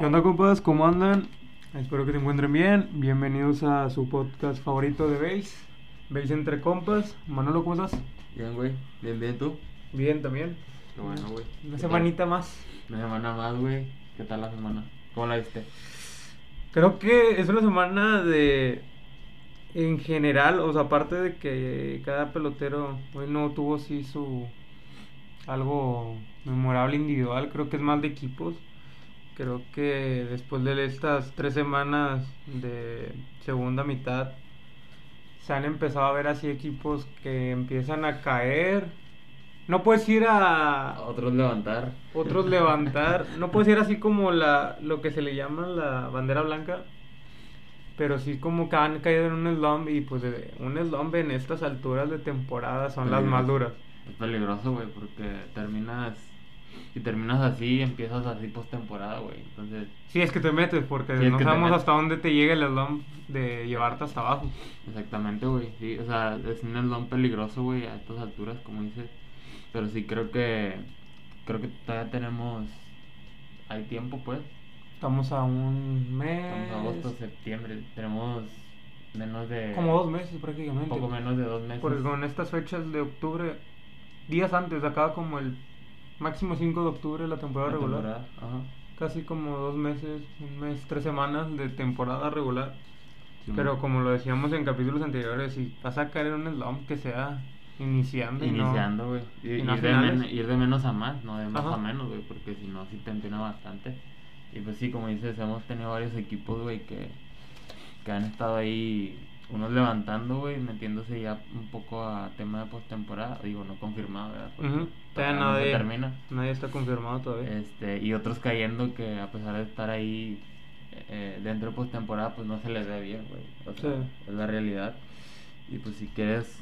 ¿Qué onda, compas? ¿Cómo andan? Espero que se encuentren bien. Bienvenidos a su podcast favorito de Base. Base entre compas. Manolo, ¿cómo estás? Bien, güey. Bien, bien, ¿tú? Bien, también. Qué bueno, güey. Una ¿Qué semanita más. Una semana más, güey. ¿Qué tal la semana? ¿Cómo la viste? Creo que es una semana de. En general, o sea, aparte de que cada pelotero hoy no tuvo sí su. Algo memorable individual, creo que es más de equipos. Creo que después de estas tres semanas de segunda mitad, se han empezado a ver así equipos que empiezan a caer. No puedes ir a Otros levantar. otros levantar. No puede ser así como la lo que se le llama la bandera blanca. Pero sí como que han caído en un slump y pues de- un slump en estas alturas de temporada son las más duras. Es peligroso, güey, porque terminas. Si terminas así, empiezas así postemporada, güey. Entonces, Sí, es que te metes porque Sí, no sabemos hasta dónde te llega el slump de llevarte hasta abajo. exactamente, güey. Sí, o sea, es un slump peligroso, güey, a estas alturas, como dices. Pero sí creo que. Creo que todavía tenemos. Hay tiempo, pues. Estamos a un mes. Estamos a agosto, septiembre. Tenemos menos de. Como dos meses Un prácticamente. poco menos de dos meses. Porque con estas fechas de octubre, días antes, acaba como el máximo 5 de octubre la temporada La regular. temporada, Ajá. Casi como dos meses, un mes, tres semanas de temporada regular. Sí, Pero man. como lo decíamos en capítulos anteriores, si vas a caer en un slump que sea iniciando no- Iniciando, güey. No ir, de finales. men- ir de menos a más, no de más Ajá. a menos, güey, porque si no, sí te empiena bastante. Y pues sí, como dices, hemos tenido varios equipos, güey, que, que han estado ahí, unos levantando, güey, metiéndose ya un poco a tema de postemporada. Digo, no confirmado, ¿verdad? Todavía todavía no se nadie, termina. nadie está confirmado todavía. Este, y otros cayendo que a pesar de estar ahí eh, dentro de postemporada, pues no se les ve bien, güey. O sea, Sí. es la realidad. Y pues si quieres,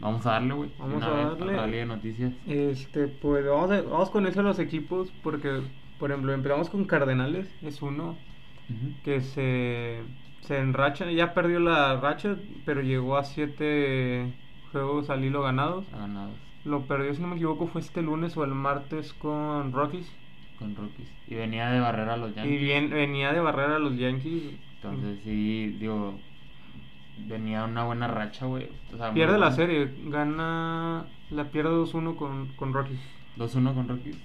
vamos a darle, güey. Vamos una a darle. de noticias. Este, pues vamos, a- vamos con eso de los equipos, porque, por ejemplo, empezamos con Cardenales, es uno que se, se enracha, ya perdió la racha, pero llegó a siete juegos al hilo ganados. Ha ganado Lo perdió, si no me equivoco, fue este lunes o el martes con Rockies. con rookies. Y venía de barrer a los Yankees. Y bien, venía de barrer a los Yankees. Entonces sí, digo, venía una buena racha, güey. O sea, muy Pierde la buena. serie, gana, la pierde 2-1 con, con Rockies. 2-1 con rookies.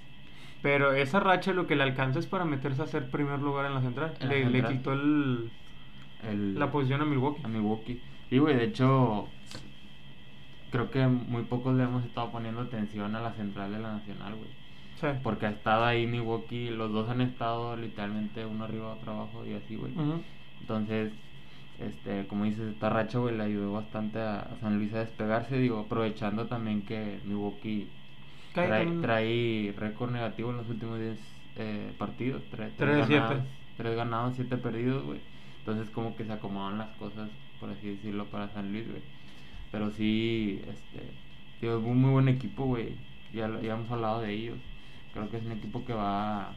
Pero esa racha lo que le alcanza es para meterse a hacer primer lugar en la central. En la le, le central. quitó el, El, la posición a Milwaukee. a Milwaukee. Y, güey, de hecho, creo que muy pocos le hemos estado poniendo atención a la central de la Nacional, güey. Sí. Porque ha estado ahí Milwaukee, los dos han estado literalmente uno arriba, otro abajo y así, güey. Entonces, este, como dices, esta racha, güey, le ayudó bastante a, a San Luis a despegarse, digo, aprovechando también que Milwaukee trae, trae récord negativo en los últimos 10 eh, partidos. Trae, Tres de siete. ganados, tres ganados, 7 perdidos, güey. Entonces, como que se acomodan las cosas, por así decirlo, para San Luis, güey. Pero sí, este, digo, es un muy buen equipo, güey. Ya, ya hemos hablado de ellos. Creo que es un equipo que va,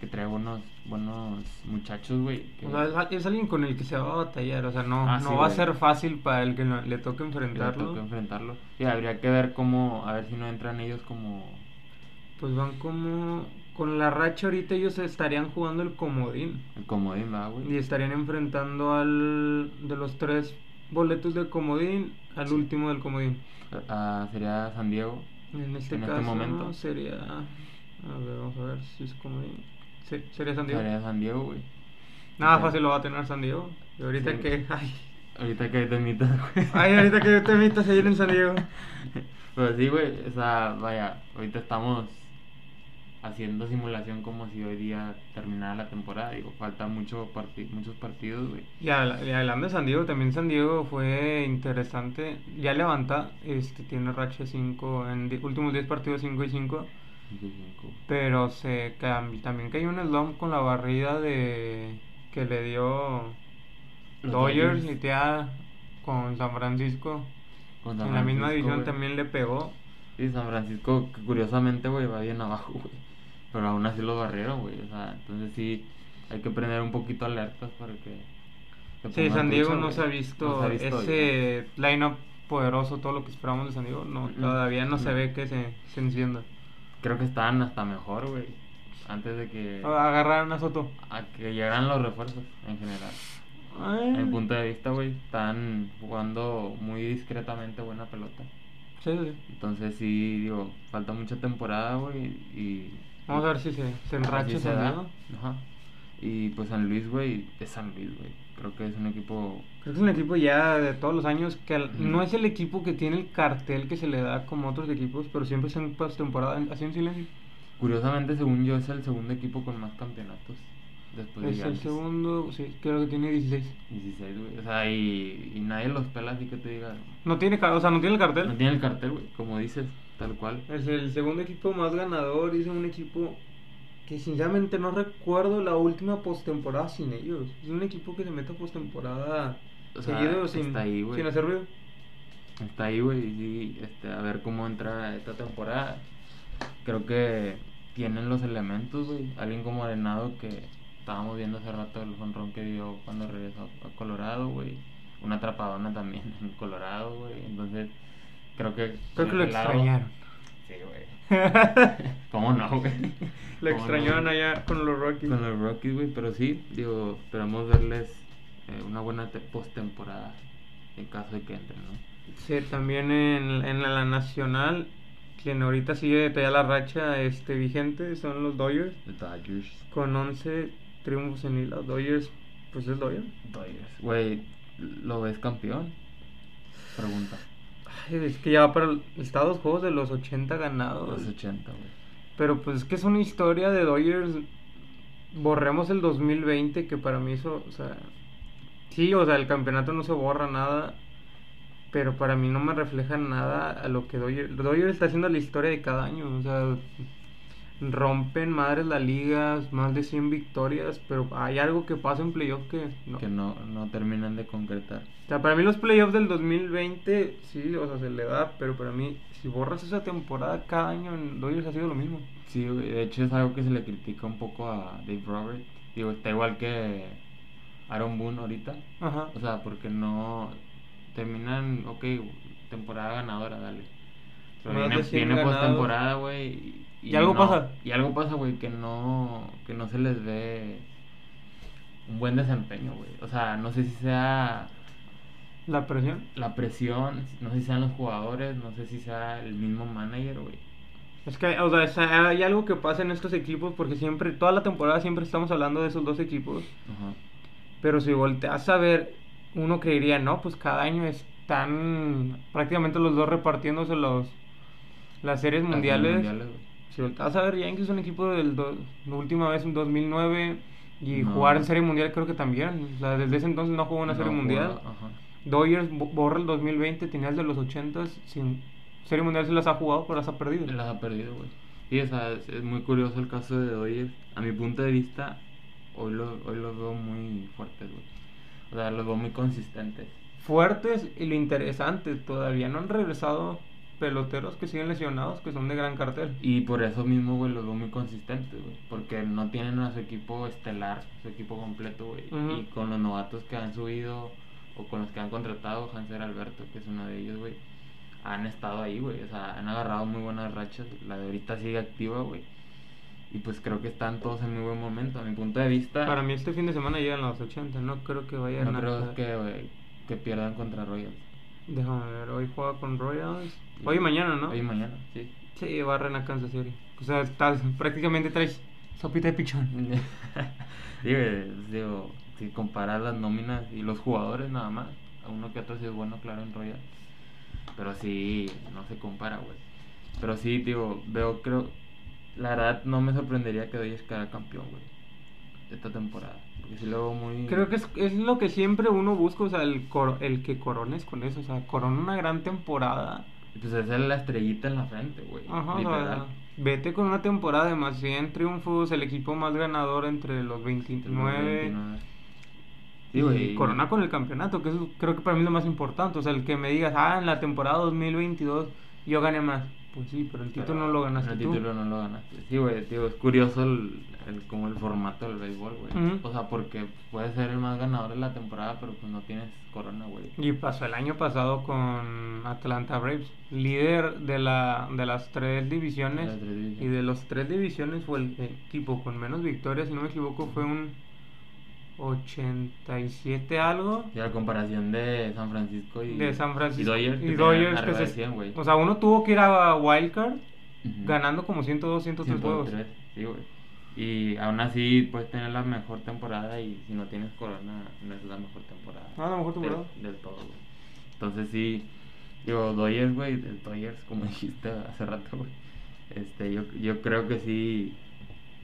que trae buenos, buenos muchachos, güey. que- O sea, es, al- es alguien con el que se va a batallar. O sea, no, Ah, no sí, va a ser fácil para el que le toque que le enfrentarlo. toca enfrentarlo. Y habría que ver cómo, a ver si no entran ellos como Pues van como. Con la racha ahorita ellos estarían jugando el comodín. el comodín, ¿verdad, güey? Y estarían enfrentando al. De los tres boletos del comodín, al Sí. último del comodín. Ah, sería San Diego. En este En este caso momento. sería. A ver, vamos a ver si es comodín. Sí, sería San Diego. Sería San Diego, güey. Nada fácil lo va a tener San Diego. Y ahorita Sí. que. Ay, Ahorita que temitas, güey. ay, ahorita que te metas ahí en San Diego. Pero sí, güey, o sea, vaya, ahorita estamos haciendo simulación como si hoy día terminara la temporada. Digo, faltan mucho parti- muchos partidos, güey. Y, habla- y hablando de San Diego, también San Diego fue interesante. Ya levanta, este tiene racha 5, en últimos 10 partidos 5 y 5. Pero se también cayó un slump con la barrida de que le dio Los Dodgers y ya con San Francisco. Con San en la misma división güey. también le pegó. Sí, San Francisco, curiosamente, güey, va bien abajo, güey. Pero aún así lo barrieron, güey. O sea, entonces sí, hay que prender un poquito alertas para que. Sí, San Diego trucha, no se ha visto, No se ha visto ese line-up poderoso, todo lo que esperamos de San Diego. No, Mm, todavía no se ve que se, se encienda. Creo que están hasta mejor, güey. antes de que, Agarraron a Soto. a que llegaran los refuerzos en general. Ay. En mi punto de vista, güey, están jugando muy discretamente buena pelota. Sí, sí. Entonces sí, digo, falta mucha temporada, güey, y... Vamos a ver si se, se enracha ese se. Ajá. Y pues San Luis, güey, es San Luis, güey. Creo que es un equipo... Creo que es un equipo ya de todos los años que al- no es el equipo que tiene el cartel que se le da como otros equipos, pero siempre está en postemporada, así en silencio. Curiosamente, según yo, es el segundo equipo con más campeonatos. Después de Es el segundo, sí, creo que tiene 16. 16, güey. O sea, y, y nadie los pela así que te diga... No tiene, o sea, no tiene el cartel. No tiene el cartel, güey, como dices, tal cual. Es el segundo equipo más ganador es un equipo que sinceramente no recuerdo la última postemporada sin ellos. Es un equipo que se mete a postemporada O sea, seguido sin, ahí, sin hacer ruido. Está ahí, güey, y sí, este, a ver cómo entra esta temporada. Creo que tienen los elementos, güey. Alguien como Arenado que estábamos viendo hace rato el honrón que dio cuando regresó a Colorado, güey. Una atrapadona también en Colorado, güey. Entonces, creo que... Creo que lo lado- extrañaron. Sí, güey. ¿Cómo no, güey? lo ¿Cómo no, extrañaron allá con los Rockies. Con los Rockies, güey, pero sí, digo, esperamos verles eh, una buena te- postemporada en caso de que entren, ¿no? Sí, también en, en la nacional, quien ahorita sigue todavía la racha este, vigente, son los Dodgers, The Dodgers. con 11 triunfos en hila. Dodgers, pues es Dodgers. Dodgers. Güey, ¿lo ves campeón? Pregunta. Ay, es que ya para está dos juegos de los 80 ganados. Los 80, güey. Pero pues es que es una historia de Dodgers. Borremos el 2020, que para mí eso, o sea, sí, o sea, el campeonato no se borra nada, pero para mí no me refleja nada a lo que Dodgers, Dodgers está haciendo la historia de cada año, o sea, rompen madres la liga, más de 100 victorias, pero hay algo que pasa en playoff que no. Que no, no terminan de concretar. O sea, para mí los playoffs del 2020, sí, o sea, se le da, pero para mí, si borras esa temporada cada año en Dodgers ha sido lo mismo. Sí, de hecho es algo que se le critica un poco a Dave Robert. Digo, está igual que Aaron Boone ahorita. Ajá. O sea, porque no terminan, ok, temporada ganadora, dale. Pero Más viene, de 100 viene ganados. postemporada, güey. Y, Y algo no- pasa. Y algo pasa, güey, que no, que no se les ve un buen desempeño, güey. O sea, no sé si sea La presión. la presión, no sé si sean los jugadores, no sé si sea el mismo manager, güey. Es que, o sea, es- hay algo que pasa en estos equipos porque siempre, toda la temporada siempre estamos hablando de esos dos equipos. Ajá. Pero si volteas a ver, uno creería, no, pues cada año están prácticamente los dos repartiéndose los, las series Las mundiales. mundiales, Si volteas a ver, Yankees es un equipo del do- la última vez en 2009 y No. jugar en serie mundial creo que también. O sea, desde ese entonces no jugó una serie mundial. ajá. Dodgers bo- borra el 2020, tenías de los 80 sin serie mundial se las ha jugado, pero las ha perdido. Las ha perdido, güey. Y o sea, es, es muy curioso el caso de Dodgers. A mi punto de vista, hoy, lo, hoy los veo muy fuertes, güey. O sea, los veo muy consistentes. fuertes y lo interesante, todavía no han regresado peloteros que siguen lesionados, que son de gran cartel. Y por eso mismo, güey, los veo muy consistentes, güey. Porque no tienen a su equipo estelar, su equipo completo, güey. Y con los novatos que han subido o con los que han contratado, Hanser Alberto, que es uno de ellos, güey, han estado ahí, güey. O sea, han agarrado muy buenas rachas. La de ahorita sigue activa, güey. Y pues creo que están todos en muy buen momento. A mi punto de vista, Para mí este fin de semana llegan los 80, no creo que vayan no a... creo que, güey, que pierdan contra Royals. Déjame ver, hoy juega con Royals. Hoy y mañana, ¿no? Hoy y mañana, sí. Sí, barren a Kansas City. O sea, estás, prácticamente traes sopita de pichón. digo, digo, si comparas las nóminas y los jugadores nada más, a uno que otro sí es bueno, claro, en Royal. Pero sí, no se compara, güey. Pero sí, digo, veo, creo, la verdad no me sorprendería que Dodgers quedara campeón, güey, esta temporada. Porque sí lo veo muy... Creo que es, es lo que siempre uno busca, o sea, el, cor- el que corones con eso. O sea, corona una gran temporada. Pues esa es la estrellita en la frente, güey. Ajá, o literal. sea, vete con una temporada de más 100 triunfos, el equipo más ganador entre los 29. 29. Sí, y güey. corona con el campeonato, que eso creo que para mí es lo más importante. O sea, el que me digas, ah, en la temporada 2022 yo gané más. Pues sí, pero el Pero título no lo ganaste El tú. título no lo ganaste. Sí, güey, tío, es curioso el, el, como el formato del béisbol, güey. O sea, porque puedes ser el más ganador de la temporada, pero pues no tienes corona, güey. Y pasó el año pasado con Atlanta Braves, líder de, la, de las tres divisiones. Las tres divisiones. Y de los tres divisiones fue el equipo con menos victorias, si no me equivoco, fue un 87 algo. Y a comparación de San Francisco y, De San Francisco y Dodgers, que y Dodgers, que se- 100, güey. O sea, uno tuvo que ir a Wildcard Ujú. ganando como 102, 103 juegos. 103, sí, güey. Y aún así puedes tener la mejor temporada y si no tienes corona no es la mejor temporada. Ah, la mejor del- temporada. Del, todo, güey. Entonces sí, digo, Dodgers, güey, el Dodgers, como dijiste hace rato, güey. Este, yo, yo creo que sí,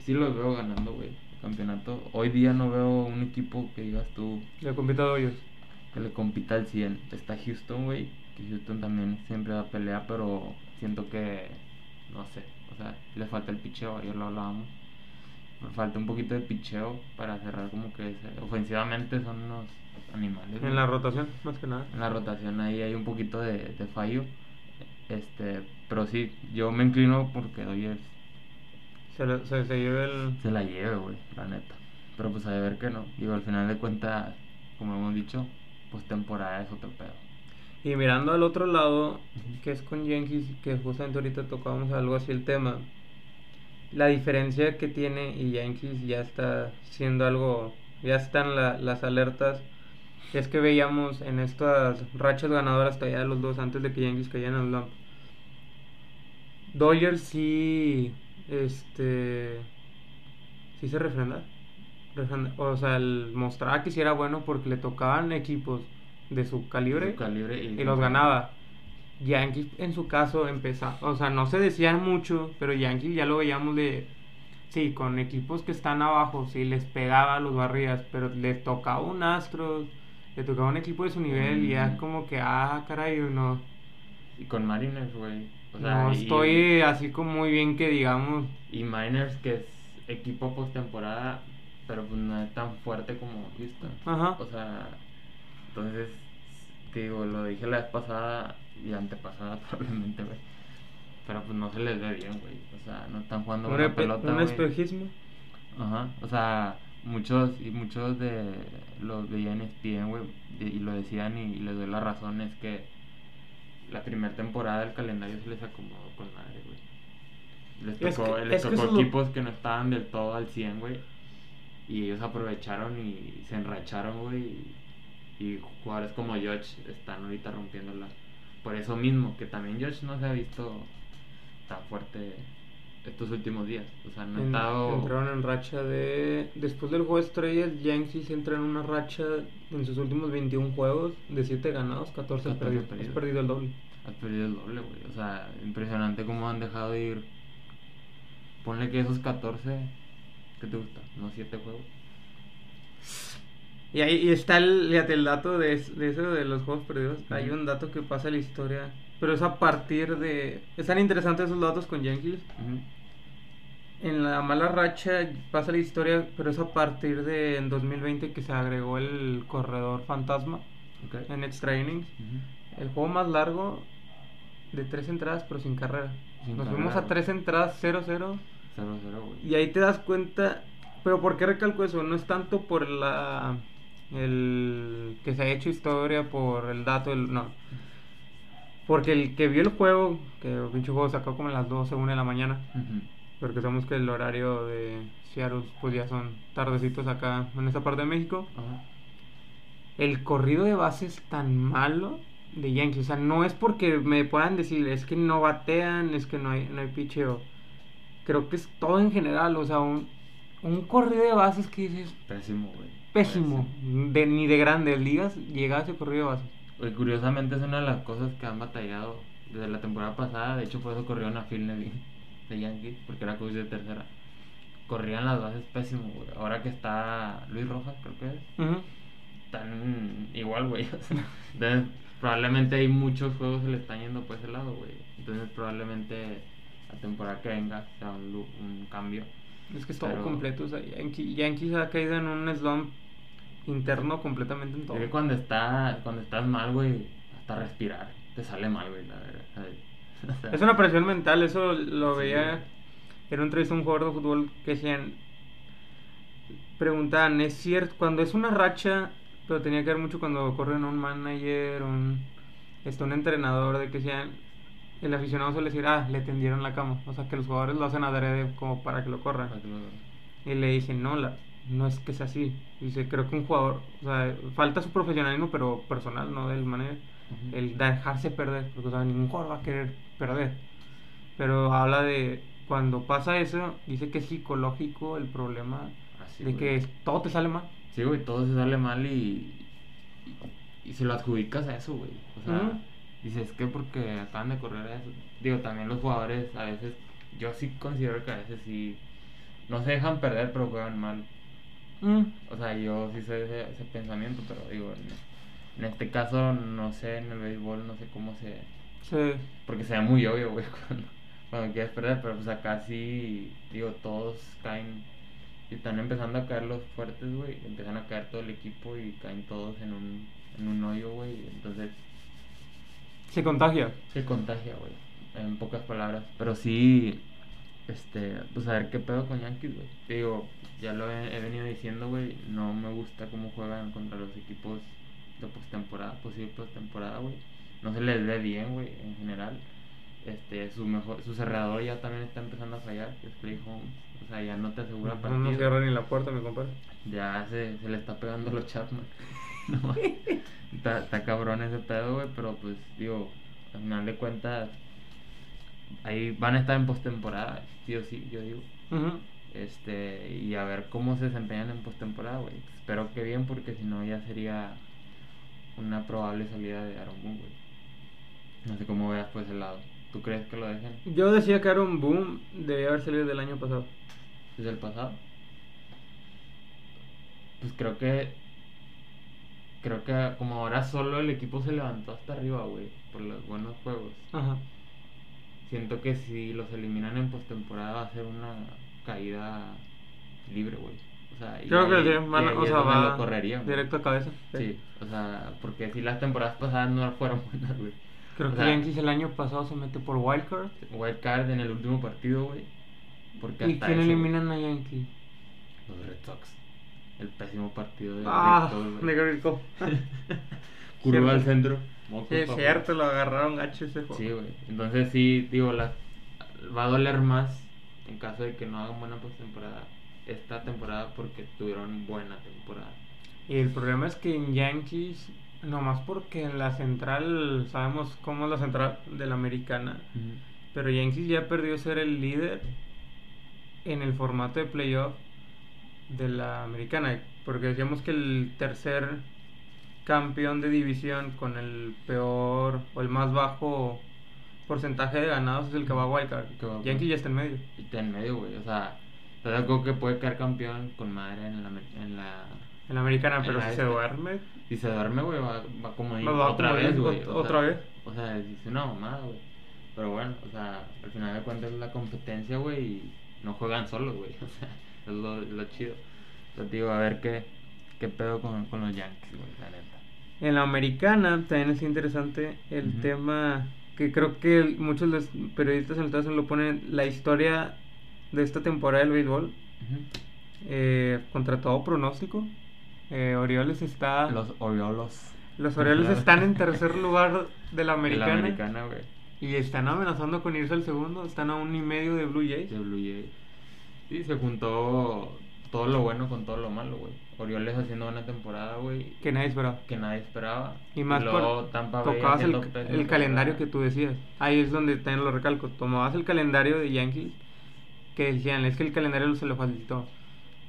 sí los veo ganando, güey, campeonato. Hoy día no veo un equipo que digas tú Le compite a que le compita al 100. Está Houston, güey, que Houston también siempre da pelea, pero siento que, no sé, o sea, le falta el picheo, ayer lo hablábamos. Le falta un poquito de picheo para cerrar como que ese- ofensivamente son unos animales. En la rotación, más que nada. En la rotación ahí hay un poquito de, de fallo. Este, pero sí, yo me inclino porque Dodgers Se, le- se, se el. se la lleve, güey, la neta. Pero pues a ver que no. Digo, al final de cuentas, como hemos dicho, pues temporada es otro pedo. Y mirando al otro lado, que es con Yankees, que justamente ahorita tocábamos algo así el tema. La diferencia que tiene y Yankees ya está siendo algo, ya están la- las alertas. Es que veíamos en estas rachas ganadoras todavía los dos antes de que Yankees cayeran en el lump. Dodgers sí, este, sí se refrenda. refrenda- O sea, el mostraba que sí era bueno porque le tocaban equipos de su calibre Su calibre y, y los ganaba. Yankees en su caso empezaba, o sea, no se decían mucho, pero Yankees ya lo veíamos de, sí, con equipos que están abajo, sí, les pegaba, los barrías, pero les tocaba un Astros, le tocaba un equipo de su nivel y ya como que, ah, caray, no, Y con Mariners, güey. O sea, no y- estoy así como muy bien que digamos, Y Miners, que es equipo postemporada, pero pues no es tan fuerte como Houston. Ajá. O sea, entonces, te digo, lo dije la vez pasada y antepasada probablemente, güey. Pero pues no se les ve bien, güey. O sea, no están jugando buena pelota, un espejismo. Ajá, o sea, muchos y muchos de los veían en ESPN, güey, y, y lo decían y, les doy la razón, es que la primera temporada del calendario se les acomodó con madre, güey. Les Es tocó, que- les que tocó lo- equipos que no estaban del todo al 100, güey, y ellos aprovecharon y se enracharon, güey, y, y jugadores como George están ahorita rompiéndola. Por eso mismo, que también George no se ha visto tan fuerte estos últimos días. O sea, no En- estado... Entraron en racha de. Después del juego de estrellas, Yankees entra en una racha en sus últimos 21 juegos de 7 ganados, 14, 14 perdidos. perdidos. Has perdido el doble. Has perdido el doble, güey. O sea, impresionante cómo han dejado de ir. Ponle que esos 14, ¿qué te gusta? ¿No 7 juegos? Y ahí y está el, el dato de, es- de eso de los juegos perdidos. Hay un dato que pasa en la historia. Pero es a partir de. Están interesantes esos datos con Yankees. Ujú. En la mala racha pasa la historia, pero es a partir de en 2020 que se agregó el corredor fantasma en extra innings. Ujú. El juego más largo de tres entradas, pero sin carrera. Sin Nos carrera, fuimos a tres entradas 0-0. 0-0, güey. Y ahí te das cuenta. Pero ¿por qué recalco eso? No es tanto por la. El que se ha hecho historia, por el dato, el, no. Porque el que vio el juego, que el pinche juego sacó como a las 12, 1 de la mañana. Porque sabemos que el horario de Seattle, pues ya son tardecitos acá en esta parte de México. Ajá. el corrido de bases tan malo de Yankees. O sea, no es porque me puedan decir, es que no batean, es que no hay, no hay picheo. Creo que es todo en general. O sea, un, un corrido de bases que dices, Pésimo, güey. pésimo. De, ni de grandes ligas llega ese corrido de bases. Curiosamente es una de las cosas que han batallado desde la temporada pasada. De hecho, por eso corrieron a Phil Nevin de Yankees, porque era coach de tercera. Corrían las bases pésimo, güey. Ahora que está Luis Rojas, creo que es. Ujú. Están igual, güey. o sea, entonces, probablemente hay muchos juegos que le están yendo por ese lado, güey. Entonces, probablemente la temporada que venga sea un, un cambio. Es que es todo Pero- completo. O sea, Yankee- Yankees ha caído en un slump interno completamente en todo. Es que cuando, está, cuando estás mal, güey, hasta respirar te sale mal, güey, la verdad. ¿Sabes? O sea, Es una presión mental, eso lo Sí, veía en un entrevista a un jugador de fútbol que decían, preguntaban, ¿es cierto? Cuando es una racha, pero tenía que ver mucho cuando corren un manager, un, este, un entrenador, de que decían, el aficionado suele decir, ah, le tendieron la cama, o sea, que los jugadores lo hacen adrede como para que lo corran. para que lo- Y le dicen, no, la, no es que sea así. Dice, creo que un jugador, o sea, falta su profesionalismo, pero personal, no del manager el dejarse perder, porque o sea, ningún jugador va a querer perder. Pero habla de cuando pasa eso, dice que es psicológico el problema Así, de güey. que todo te sale mal. Sí, güey, todo se sale mal y, y, y se lo adjudicas a eso, güey. O sea, Ujú. dices que porque acaban de correr a eso. Digo, también los jugadores a veces, yo sí considero que a veces sí, no se dejan perder, pero juegan mal. Mm, O sea, yo sí sé ese, ese pensamiento, pero digo, en, en este caso, no sé, en el béisbol, no sé cómo se... sí. Porque se ve muy obvio, güey, cuando, cuando quieres perder, pero pues acá sí, digo, todos caen y están empezando a caer los fuertes, güey, empiezan a caer todo el equipo y caen todos en un, en un hoyo, güey, entonces Se contagia. se contagia, güey, en pocas palabras, pero sí, este, pues a ver qué pedo con Yankees, güey, digo, ya lo he, he venido diciendo, güey, no me gusta cómo juegan contra los equipos de postemporada, posible postemporada, güey, no se les ve bien, güey, en general, este, su mejor, su cerrador ya también está empezando a fallar, que es Clay Holmes, o sea, ya no te asegura No partido. nos cierra ni la puerta, mi compadre. Ya se, se le está pegando los Chapman. No, está, está cabrón ese pedo, güey, pero pues, digo, al final de cuentas, ahí van a estar en postemporada, sí o sí, yo digo. Ujú. Este, y a ver cómo se desempeñan en postemporada, güey. Espero que bien, porque si no, ya sería una probable salida de Aaron Boone, güey. No sé cómo veas pues el lado. ¿Tú crees que lo dejen Yo decía que Aaron Boom debía haber salido del año pasado. desde el pasado? Pues creo que. Creo que como ahora solo el equipo se levantó hasta arriba, güey, por los buenos juegos. Ajá. Siento que si los eliminan en postemporada va a ser una caída libre, güey. O sea, y Creo que ahí- sí, ahí o sea, va güey. directo a cabeza. Sí, o sea, porque si las temporadas pasadas no fueron buenas, güey. Creo O que sea, Yankees el año pasado se mete por Wildcard. Wild card en el último partido, güey. Porque ¿Y hasta quién eso, eliminan a Yankees? Los Red Sox. El pésimo partido de Ah, Red Sox. Curva al centro. Sí, mocos, es cierto, lo agarraron gacho ese juego. Sí, güey. Entonces sí, digo, la, va a doler más en caso de que no hagan buena postemporada esta temporada porque tuvieron buena temporada. Y el problema es que en Yankees, nomás porque en la central, sabemos cómo es la central de la americana, pero Yankees ya perdió ser el líder en el formato de playoff de la americana, porque decíamos que el tercer campeón de división con el peor o el más bajo porcentaje de ganados es el que va a Wildcard. Yankees ya está en medio. Está en medio, güey. O sea, te que puede quedar campeón con madre en la. En la En la americana, pero si se duerme, si se duerme, güey, va, va como ahí Va- otra vez, güey. ot- o otra sea, vez. O sea, dice una mamada, güey. Pero bueno, o sea, al final de cuentas es la competencia, güey, y no juegan solos, güey. O sea, es lo, lo chido. Entonces digo, a ver qué, qué pedo con, con los Yankees, güey, la neta. En la americana también es interesante el tema que creo que el- muchos de los periodistas en Estados Unidos lo ponen la historia de esta temporada del béisbol eh, contra todo pronóstico. Eh, Orioles está Los Orioles. los Orioles están en tercer lugar de la De americana, La americana, güey. y están amenazando con irse al segundo. Están a un y medio de Blue Jays. De Blue Jays. Sí, se juntó todo lo bueno con todo lo malo, güey. Orioles haciendo una temporada, güey, Que nadie esperaba. que nadie esperaba. Y más luego por Tampa tocabas el, calendario que tú decías. Ahí es donde también lo recalco. Tomabas el calendario de Yankees que decían, es que el calendario se lo facilitó.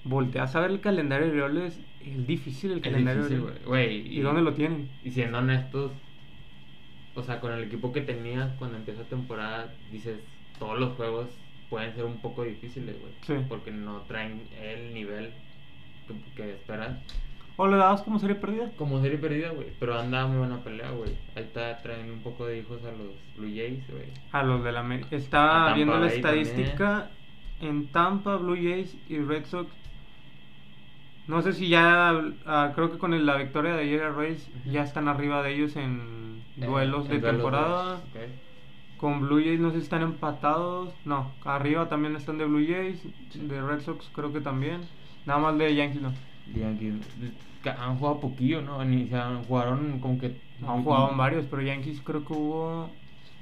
Volteas a ver el calendario de Orioles, es difícil el Es calendario difícil, de güey. Orioles. Güey, ¿Y dónde lo tienen? Y siendo honestos, o sea, con el equipo que tenías cuando empieza temporada, dices, todos los juegos pueden ser un poco difíciles, güey. Sí. Porque no traen el nivel que, que esperas. ¿O lo dabas como serie perdida? Como serie perdida, güey. Pero anda muy buena pelea, güey. Ahí está trayendo un poco de hijos a los Blue Jays, güey. A los de la Ameri- A Estaba viendo la estadística en Tampa, Blue Jays y Red Sox. No sé si ya, ah, creo que con el- la victoria de ayer a Ujú. ya están arriba de ellos en Eh, duelos de en temporada. Con Blue Jays no sé si están empatados. No, arriba también están de Blue Jays. De Red Sox creo que también. Nada más de Yankees no. Yankees han jugado poquillo, ¿no? Ni, se han, jugaron como que... Han jugado en varios, pero Yankees creo que hubo...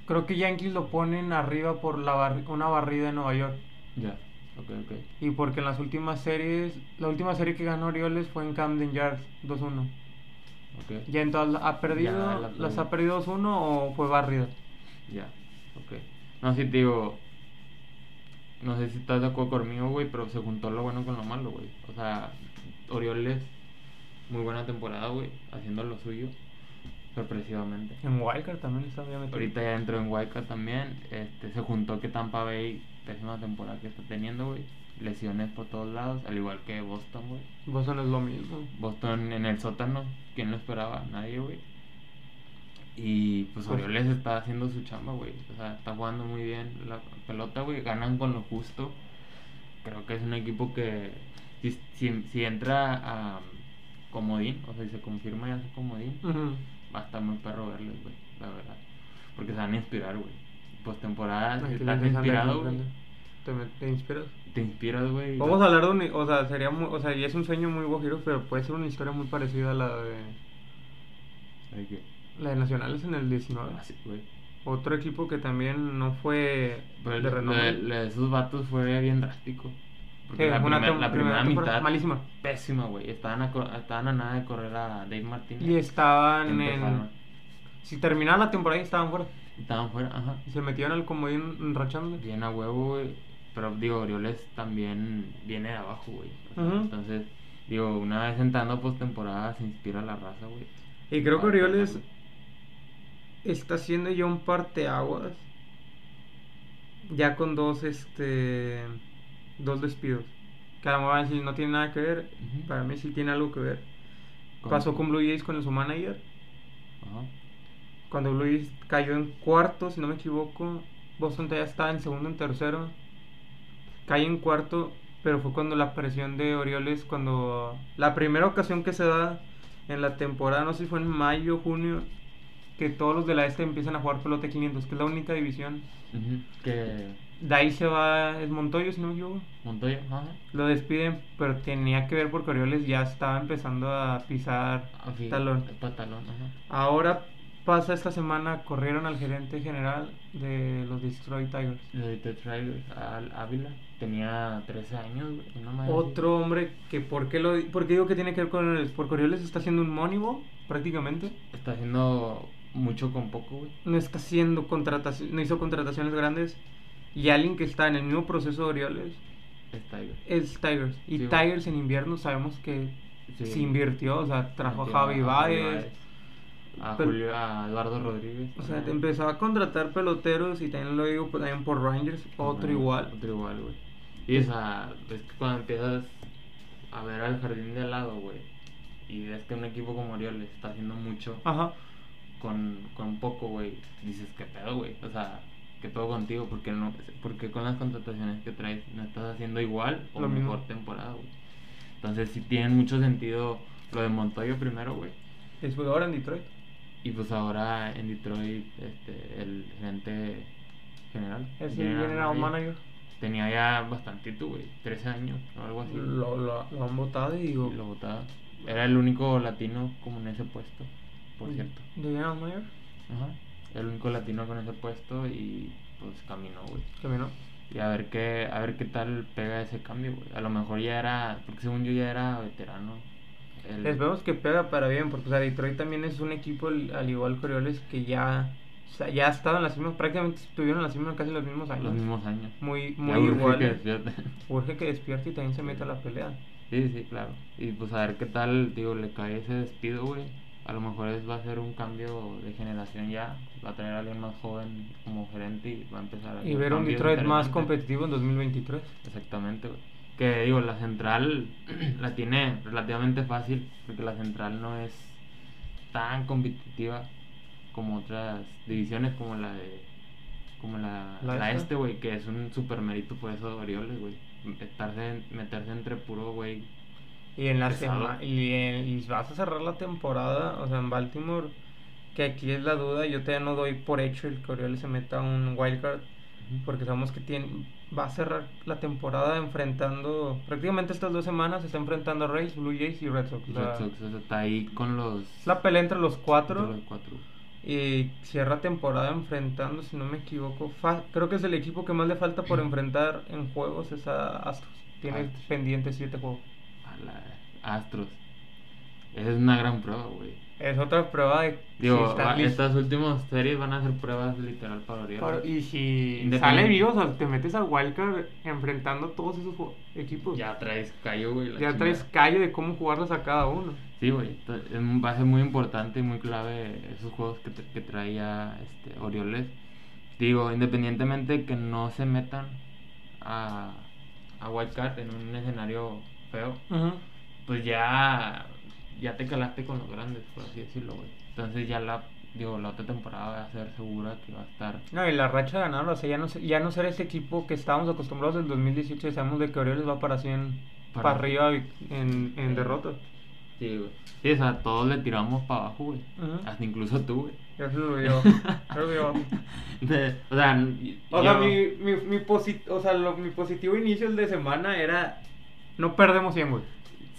Creo que Yankees lo ponen arriba por la barri- una barrida de Nueva York. Ya, ok, ok. Y porque en las últimas series, la última serie que ganó Orioles fue en Camden Yards 2-1. Ok. Ya en todas la- ha perdido, Ya la- las ha perdido 2-1 o fue barrida. Ya, ok. No, sí, te digo. No sé si estás de acuerdo conmigo, güey, pero se juntó lo bueno con lo malo, güey. O sea, Orioles, muy buena temporada, güey, haciendo lo suyo, sorpresivamente. En Wildcard también está bien metido. Ahorita ya entró en Wildcard también. Este, se juntó que Tampa Bay, pésima temporada que está teniendo, güey. Lesiones por todos lados, al igual que Boston, güey. Boston es lo mismo. Boston en el sótano, ¿quién lo esperaba? Nadie, güey. Y pues Pues- Orioles está haciendo su chamba, güey. O sea, está jugando muy bien la pelota, güey. Ganan con lo justo. Creo que es un equipo que si, si, si entra a comodín, o sea, si se confirma ya su comodín, Ujú. va a estar muy perro verles, güey, la verdad. Porque se van a inspirar, güey. Postemporada, si Aquí estás les dejan de inspirado, güey. comprender. ¿Te, inspiras? Te inspiras, güey. Vamos a hablar de un, o sea, sería muy, o sea, y es un sueño muy guajiro, pero puede ser una historia muy parecida a la de ¿De qué? la de Nacionales en el 19. Ah, sí, güey. Otro equipo que también no fue Pero el- de renombre. lo de esos vatos fue bien drástico. Porque Sí, la, primer- tem- la primera, temporada mitad. malísima. Pésima, güey. Estaban a, cor- estaban a nada de correr a Dave Martínez. Y estaban en si terminaba la temporada y estaban fuera Estaban fuera, ajá. y se metieron al comodín enrachando. Bien a huevo, güey. Pero digo, Orioles también viene de abajo, güey. O sea. Entonces, digo, una vez entrando postemporada se inspira la raza, güey. Y creo que Orioles está haciendo ya un parteaguas ya con dos este dos despidos. Que a lo mejor no tiene nada que ver, para mí sí tiene algo que ver. Pasó con Blue Jays con su manager, Ajá. Cuando Blue Jays cayó en cuarto, si no me equivoco, Boston ya estaba en segundo, en tercero, cae en cuarto, pero fue cuando la presión de Orioles, cuando la primera ocasión que se da en la temporada, no sé si fue en mayo, junio, que todos los de la este empiezan a jugar pelota 500, que es la única división. Ujú. Que De ahí se va, es Montoyo, si no me equivoco. Montoya, ajá. Lo despiden, pero tenía que ver porque Orioles ya estaba empezando a pisar Así, talón. el Patalón, ajá. Ahora pasa esta semana, corrieron al gerente general de los Detroit Tigers. Lo de The Tigers, Al Ávila, tenía 13 años, así. Otro hombre que, ¿por qué, lo, ¿por qué digo que tiene que ver con Orioles? Porque Orioles está haciendo un Moneyball, prácticamente. Está haciendo mucho con poco, güey. No está haciendo contrataciones, no hizo contrataciones grandes. Y alguien que está en el mismo proceso de Orioles Es Tiger. es Tigers. Y Sí. Tigers en invierno sabemos que Sí. se invirtió, o sea, trajo a Javi Baez. A Pero- Julio, a Eduardo Rodríguez. O sea, también. empezó a contratar peloteros y también lo digo pues, también por Rangers, otro igual. Otro igual, güey. Y o sea, es que cuando empiezas a ver al jardín de al lado, güey, y ves que un equipo como Orioles está haciendo mucho Ajá. con, con poco, güey, dices, ¿qué pedo, güey? O sea, ¿qué pedo contigo? Porque no, porque con las contrataciones que traes no estás haciendo igual o Lo mismo. mejor temporada, güey. Entonces sí tiene mucho sentido lo de Montoyo primero, güey. Después ahora en Detroit. Y pues ahora en Detroit, este, el gerente general. Es el general general manager, manager. Tenía ya bastantito, güey, 13 años o algo así. Lo, lo, lo han votado y digo. Lo votaba. Era el único latino como en ese puesto, por cierto. ¿De general manager? Ajá. El único latino con ese puesto y pues caminó, güey. No. Y a ver qué, a ver qué tal pega ese cambio, güey. A lo mejor ya era, porque según yo ya era veterano. El- Esperemos que pega para bien, porque o sea, Detroit también es un equipo, al al igual que Orioles, que ya, o sea, ya ha estado en las mismas, prácticamente estuvieron en las mismas casi los mismos años. los mismos años. Muy, Ya muy urge que iguales. despierte. Urge que despierte y también se meta a la pelea. Sí, sí, claro. Y pues a ver qué tal, digo, le cae ese despido, güey. A lo mejor es, va a ser un cambio de generación ya. Va a tener a alguien más joven como gerente y va a empezar a Y ver un Detroit más competitivo en 2023. Exactamente, güey. Que digo, la central la tiene relativamente fácil porque la central no es tan competitiva como otras divisiones como la de como la, ¿La este, güey, que es un super mérito por eso de Orioles, güey. Meterse, meterse entre puro, güey. Y en la Pesado. sema- y, en- y vas a cerrar la temporada, o sea, en Baltimore que aquí es la duda. Yo todavía no doy por hecho el que Orioles se meta a un wildcard. Porque sabemos que tiene, va a cerrar la temporada enfrentando. Prácticamente estas dos semanas se está enfrentando a Rays, Blue Jays y Red Sox. Red Sox, o sea, está ahí con los. la pelea entre los cuatro. entre los cuatro. Y cierra temporada enfrentando, si no me equivoco. fa- creo que es el equipo que más le falta por enfrentar en juegos es a Astros. Tiene Astros. pendiente siete juegos. A la Astros. Esa es una gran prueba, güey. Es otra prueba de Digo, si va- estas últimas series van a ser pruebas literal para. Pero- y si sale vivo, o sea, te metes al wildcard enfrentando todos esos equipos. Ya traes callo, güey. Ya traes chingada. callo de cómo jugarlos a cada uno. Sí, güey. un- Va a ser muy importante y muy clave esos juegos que, que traía este, Orioles. Digo, independientemente que no se metan a, a Wildcard en un escenario feo, pues ya, ya te calaste con los grandes, por así decirlo, güey. Entonces ya la, digo, la otra temporada va a ser segura que va a estar... No, y la racha de ganarlo, o sea, ya no, se- ya no ser ese equipo que estábamos acostumbrados del 2018, sabemos de que Orioles va para 100 Para- para, arriba en, en derrotas. Sí, güey. Sí, o sea, todos le tiramos para abajo, güey. Hasta incluso tú, güey. Eso lo. De- o sea, O sea, yo- mi, mi, mi, posi- o sea lo- mi positivo inicio de semana era no perdemos 100, güey.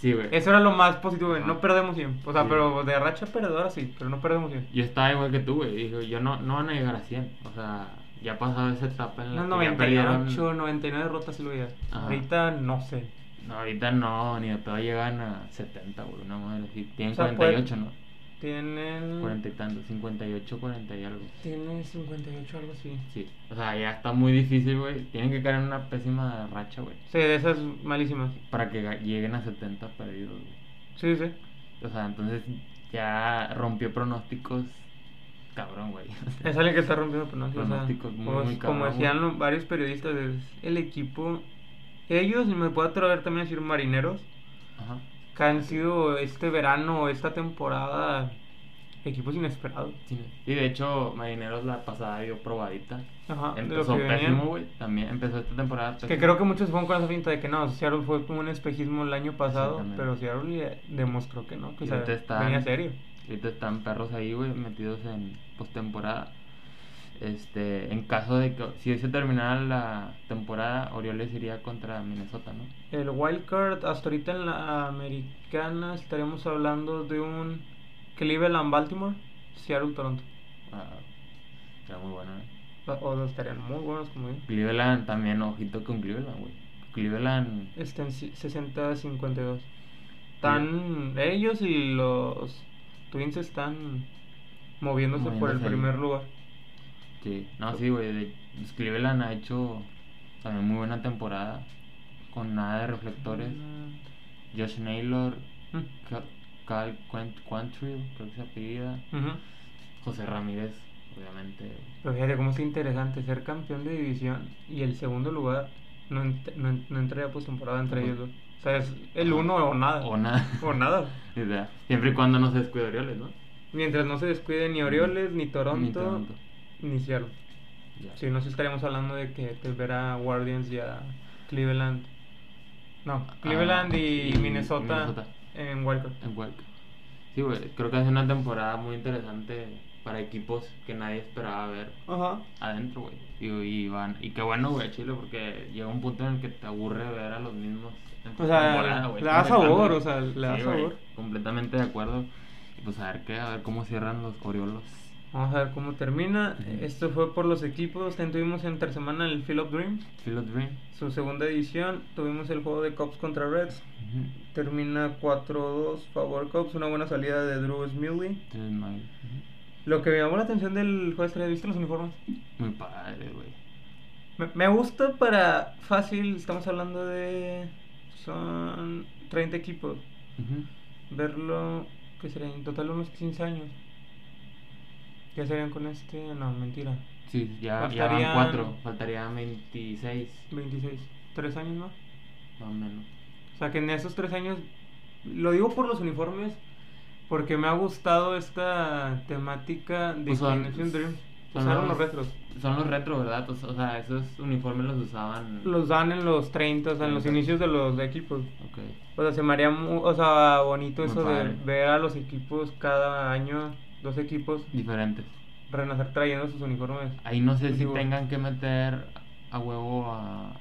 Sí, güey. Eso era lo más positivo, güey. No perdemos 100. O sea, Sí. pero de racha perdedora sí, pero no perdemos 100. Yo estaba igual que tú, güey. Digo, yo no, no van a llegar a 100. O sea, ya ha pasado esa etapa en la Unas que ya perdieron. 98, 99 derrotas sí lo. Ahorita no sé. No, ahorita no, ni de pedo llegan a 70, güey. Una madre así. Tienen O sea, 48, puede- ¿no? Tienen. 40 y tanto, 58, 40 y algo. Tiene 58, algo así. Sí. O sea, ya está muy difícil, güey. Tienen que caer en una pésima racha, güey. Sí, de esas malísimas. Para que lleguen a 70 perdidos, güey. Sí, sí. O sea, entonces ya rompió pronósticos. Cabrón, güey. Es alguien que está rompiendo pronósticos. o sea, Pronósticos muy, pues, muy como cabrón, decían güey. lo- varios periodistas, es el equipo. Ellos, me puedo atrever también a decir marineros, Ajá. Que han sido este verano, esta temporada, equipos inesperados. Sí, y de hecho, Marineros la pasada dio probadita. Ajá, Empezó pésimo, güey. También empezó esta temporada Que creo que muchos fueron con esa finta de que no, Seattle fue como un espejismo el año pasado, pero Seattle demostró que no, que o sea, ahorita están- venía serio. Ahorita están perros ahí, güey, metidos en postemporada. Este, en caso de que si se terminara la temporada, Orioles iría contra Minnesota, ¿no? El wild card, hasta ahorita en la americana estaríamos hablando de un Cleveland Baltimore, Seattle Toronto. Ah, será muy bueno, ¿eh? O dos estarían muy buenos como digo. Cleveland también, ojito con Cleveland, güey. Cleveland, Están 60-52. Están ellos y los Twins están moviéndose por el ahí. primer lugar. Sí. No, sí, güey. pues, Cleveland ha hecho también muy buena temporada. Con nada de reflectores. Josh Naylor, Mm. Ca- Cal Quant- Quantrill, creo que se apellida. Ujú. José Ramírez, obviamente. Pero fíjate cómo es interesante ser campeón de división y el segundo lugar no, ent- no, no entraría postemporada entre Ujú. ellos dos. O sea, es el uno o nada. O nada. O nada. Siempre y cuando no se descuide Orioles, ¿no? Mientras no se descuide ni Orioles, ni Toronto, Ni Toronto. Ni Seattle. Ya. Si no, sí estaríamos hablando de que te verá Guardians y a Cleveland. No, Cleveland Ah, y, y Minnesota, Minnesota. en Wildcard. En Wildcard. Sí, güey. Creo que hace una temporada muy interesante para equipos que nadie esperaba ver Ajá. adentro, güey. Y, y van. Y qué bueno, güey, Chile, porque llega un punto en el que te aburre ver a los mismos. O sea, postemporada, güey. le da sabor, o sea, le da Sí, sabor. Completamente de acuerdo. Y pues a ver qué, a ver cómo cierran los Oriolos. Vamos a ver cómo termina. Esto fue por los equipos. También tuvimos entre semana el Field of Dreams, Philip Dream. su segunda edición. Tuvimos el juego de Cubs contra Reds. Termina 4-2 favor Cubs. Una buena salida de Drew Smiley. Lo que me llamó la atención del juego de ¿viste los uniformes? Muy padre, güey. Me, me gusta para fácil, estamos hablando de. Son 30 equipos. Verlo, que sería en total unos 15 años. ¿Qué serían con este? No, mentira. Sí, ya, ya van Faltarían- cuatro. Faltarían 26, 26. ¿Tres años más? más o menos. O sea que en esos tres años. Lo digo por los uniformes. Porque me ha gustado esta temática de Pues son- Dream. son Usaron los- los retros. Son los retro, ¿verdad? O sea- o sea, esos uniformes los usaban. Los dan en los 30, o sea, en los 30. inicios de los equipos. Ok. O sea, se me haría mu- o sea, bonito Muy eso de ver a los equipos cada año dos equipos Diferentes. renacer trayendo sus uniformes. Ahí no sé si Antiguos. tengan que meter a huevo a,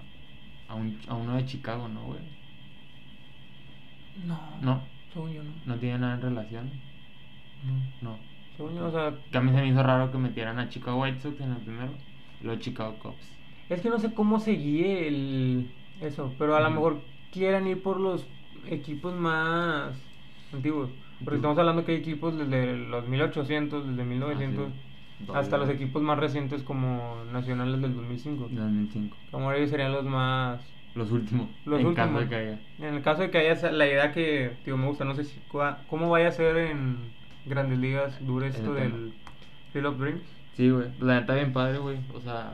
a, un, a uno de Chicago, ¿no, güey? No. No. Según yo no. No tiene nada en relación. No. No. Según yo, o sea, Que a mí se me hizo raro que metieran a Chicago White Sox en el primero y los Chicago Cubs. es que no sé cómo se guíe el eso, pero a lo mejor quieran ir por los equipos más antiguos. Porque estamos hablando que hay equipos desde los 1800, desde 1900, Ah, sí. hasta los equipos más recientes como nacionales del 2005. 2005. Como ellos serían los más Los últimos. Los en últimos. caso de que haya. En el caso de que haya la idea que, digo, me gusta, no sé si cómo vaya a ser en grandes ligas, dure esto del Field of Dreams. Sí, güey. La neta bien padre, güey. O sea,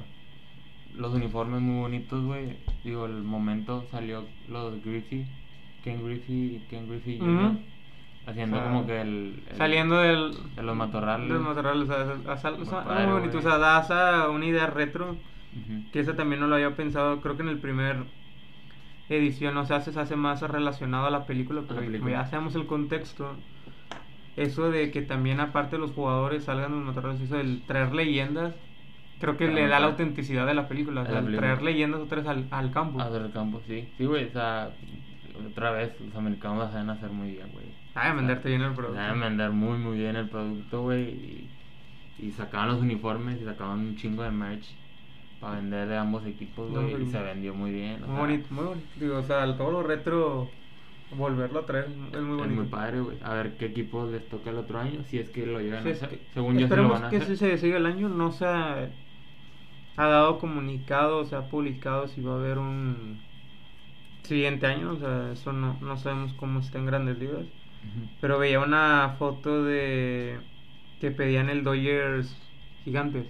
los uniformes muy bonitos, güey. Digo, el momento salió los Griffey, Ken Griffey, Ken Griffey. Haciendo O sea, como que el... el- Saliendo del, de los matorrales. de los matorrales, o sea, Muy padre, muy bonito, o sea, da esa- una idea retro, que esa también no lo había pensado, creo que en el primer edición, o sea, se hace más relacionado a la película, pero ya sabemos el contexto, eso de que también aparte los jugadores salgan de los matorrales, eso del traer leyendas, creo que le da la autenticidad de la película, o sea, el traer leyendas otra vez al, al campo. A ver el campo, sí. Sí, güey, o sea, otra vez, los americanos la saben hacer muy bien, güey. Saben O sea, venderte bien el producto. Saben vender muy, muy bien el producto, güey. Y, y sacaban los uniformes y sacaban un chingo de merch para vender de ambos equipos, No, güey. y güey. se vendió muy bien. Muy sea, bonito, muy bonito. Digo, o sea, todo lo retro, volverlo a traer es muy Es bonito. muy padre, güey. A ver qué equipos les toca el otro año, si es que lo llegan Sí, a es hacer. que- Según yo, sí lo van a que hacer. si se siga el año, no se ha, ha dado comunicado, se ha publicado si va a haber un siguiente año, o sea, eso no, no sabemos cómo está en Grandes Ligas. Pero veía una foto de que pedían el Dodgers gigantes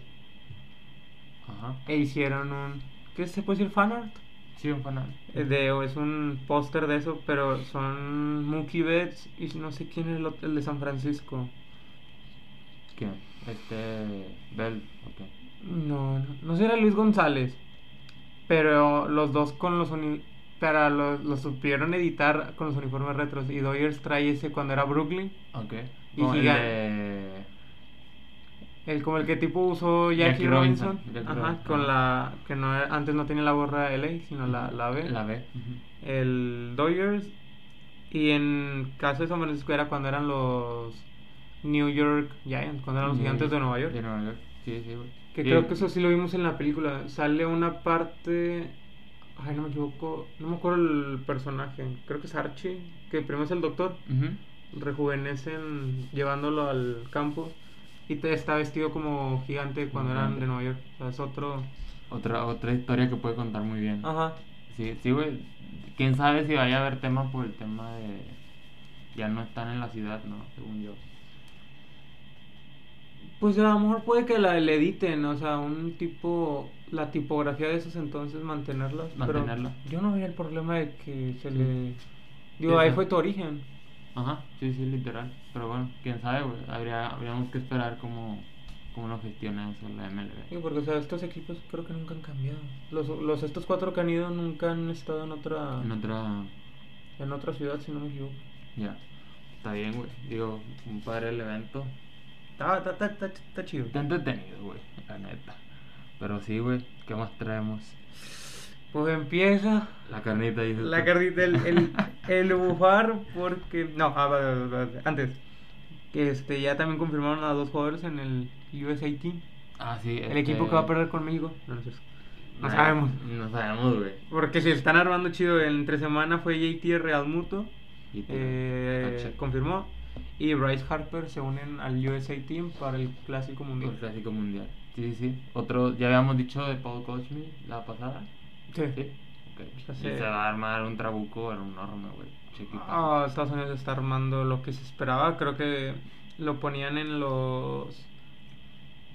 Ajá. e hicieron un, ¿qué se puede decir? Fanart. Sí, un fanal. Eh, De, o es un póster de eso, pero son Mookie Betts y no sé quién es el, otro- el de San Francisco. ¿Quién? Este. Bell, ok. No, no, no será Luis González. Pero los dos con los uni para los, los supieron editar con los uniformes retros. Y Dodgers trae ese cuando era Brooklyn. Ok. Y Como el giga- de- El como el que tipo usó Jackie, Jackie Robinson. Robinson, Jackie Ajá, Robinson, con la que no antes no tenía la gorra LA, sino la, la B. La B. El Dodgers. Y en caso de San Francisco era cuando eran los New York Giants, cuando eran los gigantes de Nueva York. De Nueva York. Sí, sí, güey. Que Sí. creo que eso sí lo vimos en la película. Sale una parte. Ay, no me equivoco. No me acuerdo el personaje. Creo que es Archie. Que primero es el doctor. Ujú. Rejuvenecen llevándolo al campo. Y te está vestido como gigante cuando eran de Nueva York. O sea, es otro. Otra, otra historia que puede contar muy bien. Ajá. Sí, sí, güey. Quién sabe si vaya a haber tema por el tema de. Ya no están en la ciudad, ¿no? Según yo. Pues a lo mejor puede que la le editen. O sea, un tipo. La tipografía de esos entonces mantenerla. Mantenerla. Pero yo no veía el problema de que se Sí. le. Digo, Sí, ahí sí. fue tu origen. Ajá, sí, sí, literal. Pero bueno, quién sabe, güey. Habría, habríamos que esperar cómo, cómo lo gestiona eso la MLB. Sí, porque o sea, estos equipos creo que nunca han cambiado. Los, los estos cuatro que han ido nunca han estado en otra En otra. en otra ciudad, si no me equivoco. Ya. Está bien, güey. Digo, un padre el evento. Está, está, está, está chido. Está entretenido, güey. La neta. Pero sí, güey. ¿Qué más traemos? Pues empieza La carnita, dices la tú. carnita, el, el, el bufar, porque. No, ah, antes. Que este, ya también confirmaron a dos jugadores en el USA Team. Ah, sí. El equipo que va a perder con México. No, no, cierto. no Nah, sabemos. No sabemos, güey. Porque si están armando chido, entre semana fue JT Real Muto. Eh, confirmó. Y Bryce Harper se unen al USA Team para el Clásico Mundial. El clásico mundial. Sí, sí, sí. Otro, ya habíamos dicho de Paul Goldschmidt la pasada. Sí. Sí. Ok. Ya Y se va a armar un trabuco enorme, güey. Ah, Estados Unidos está armando lo que se esperaba. Creo que lo ponían en los.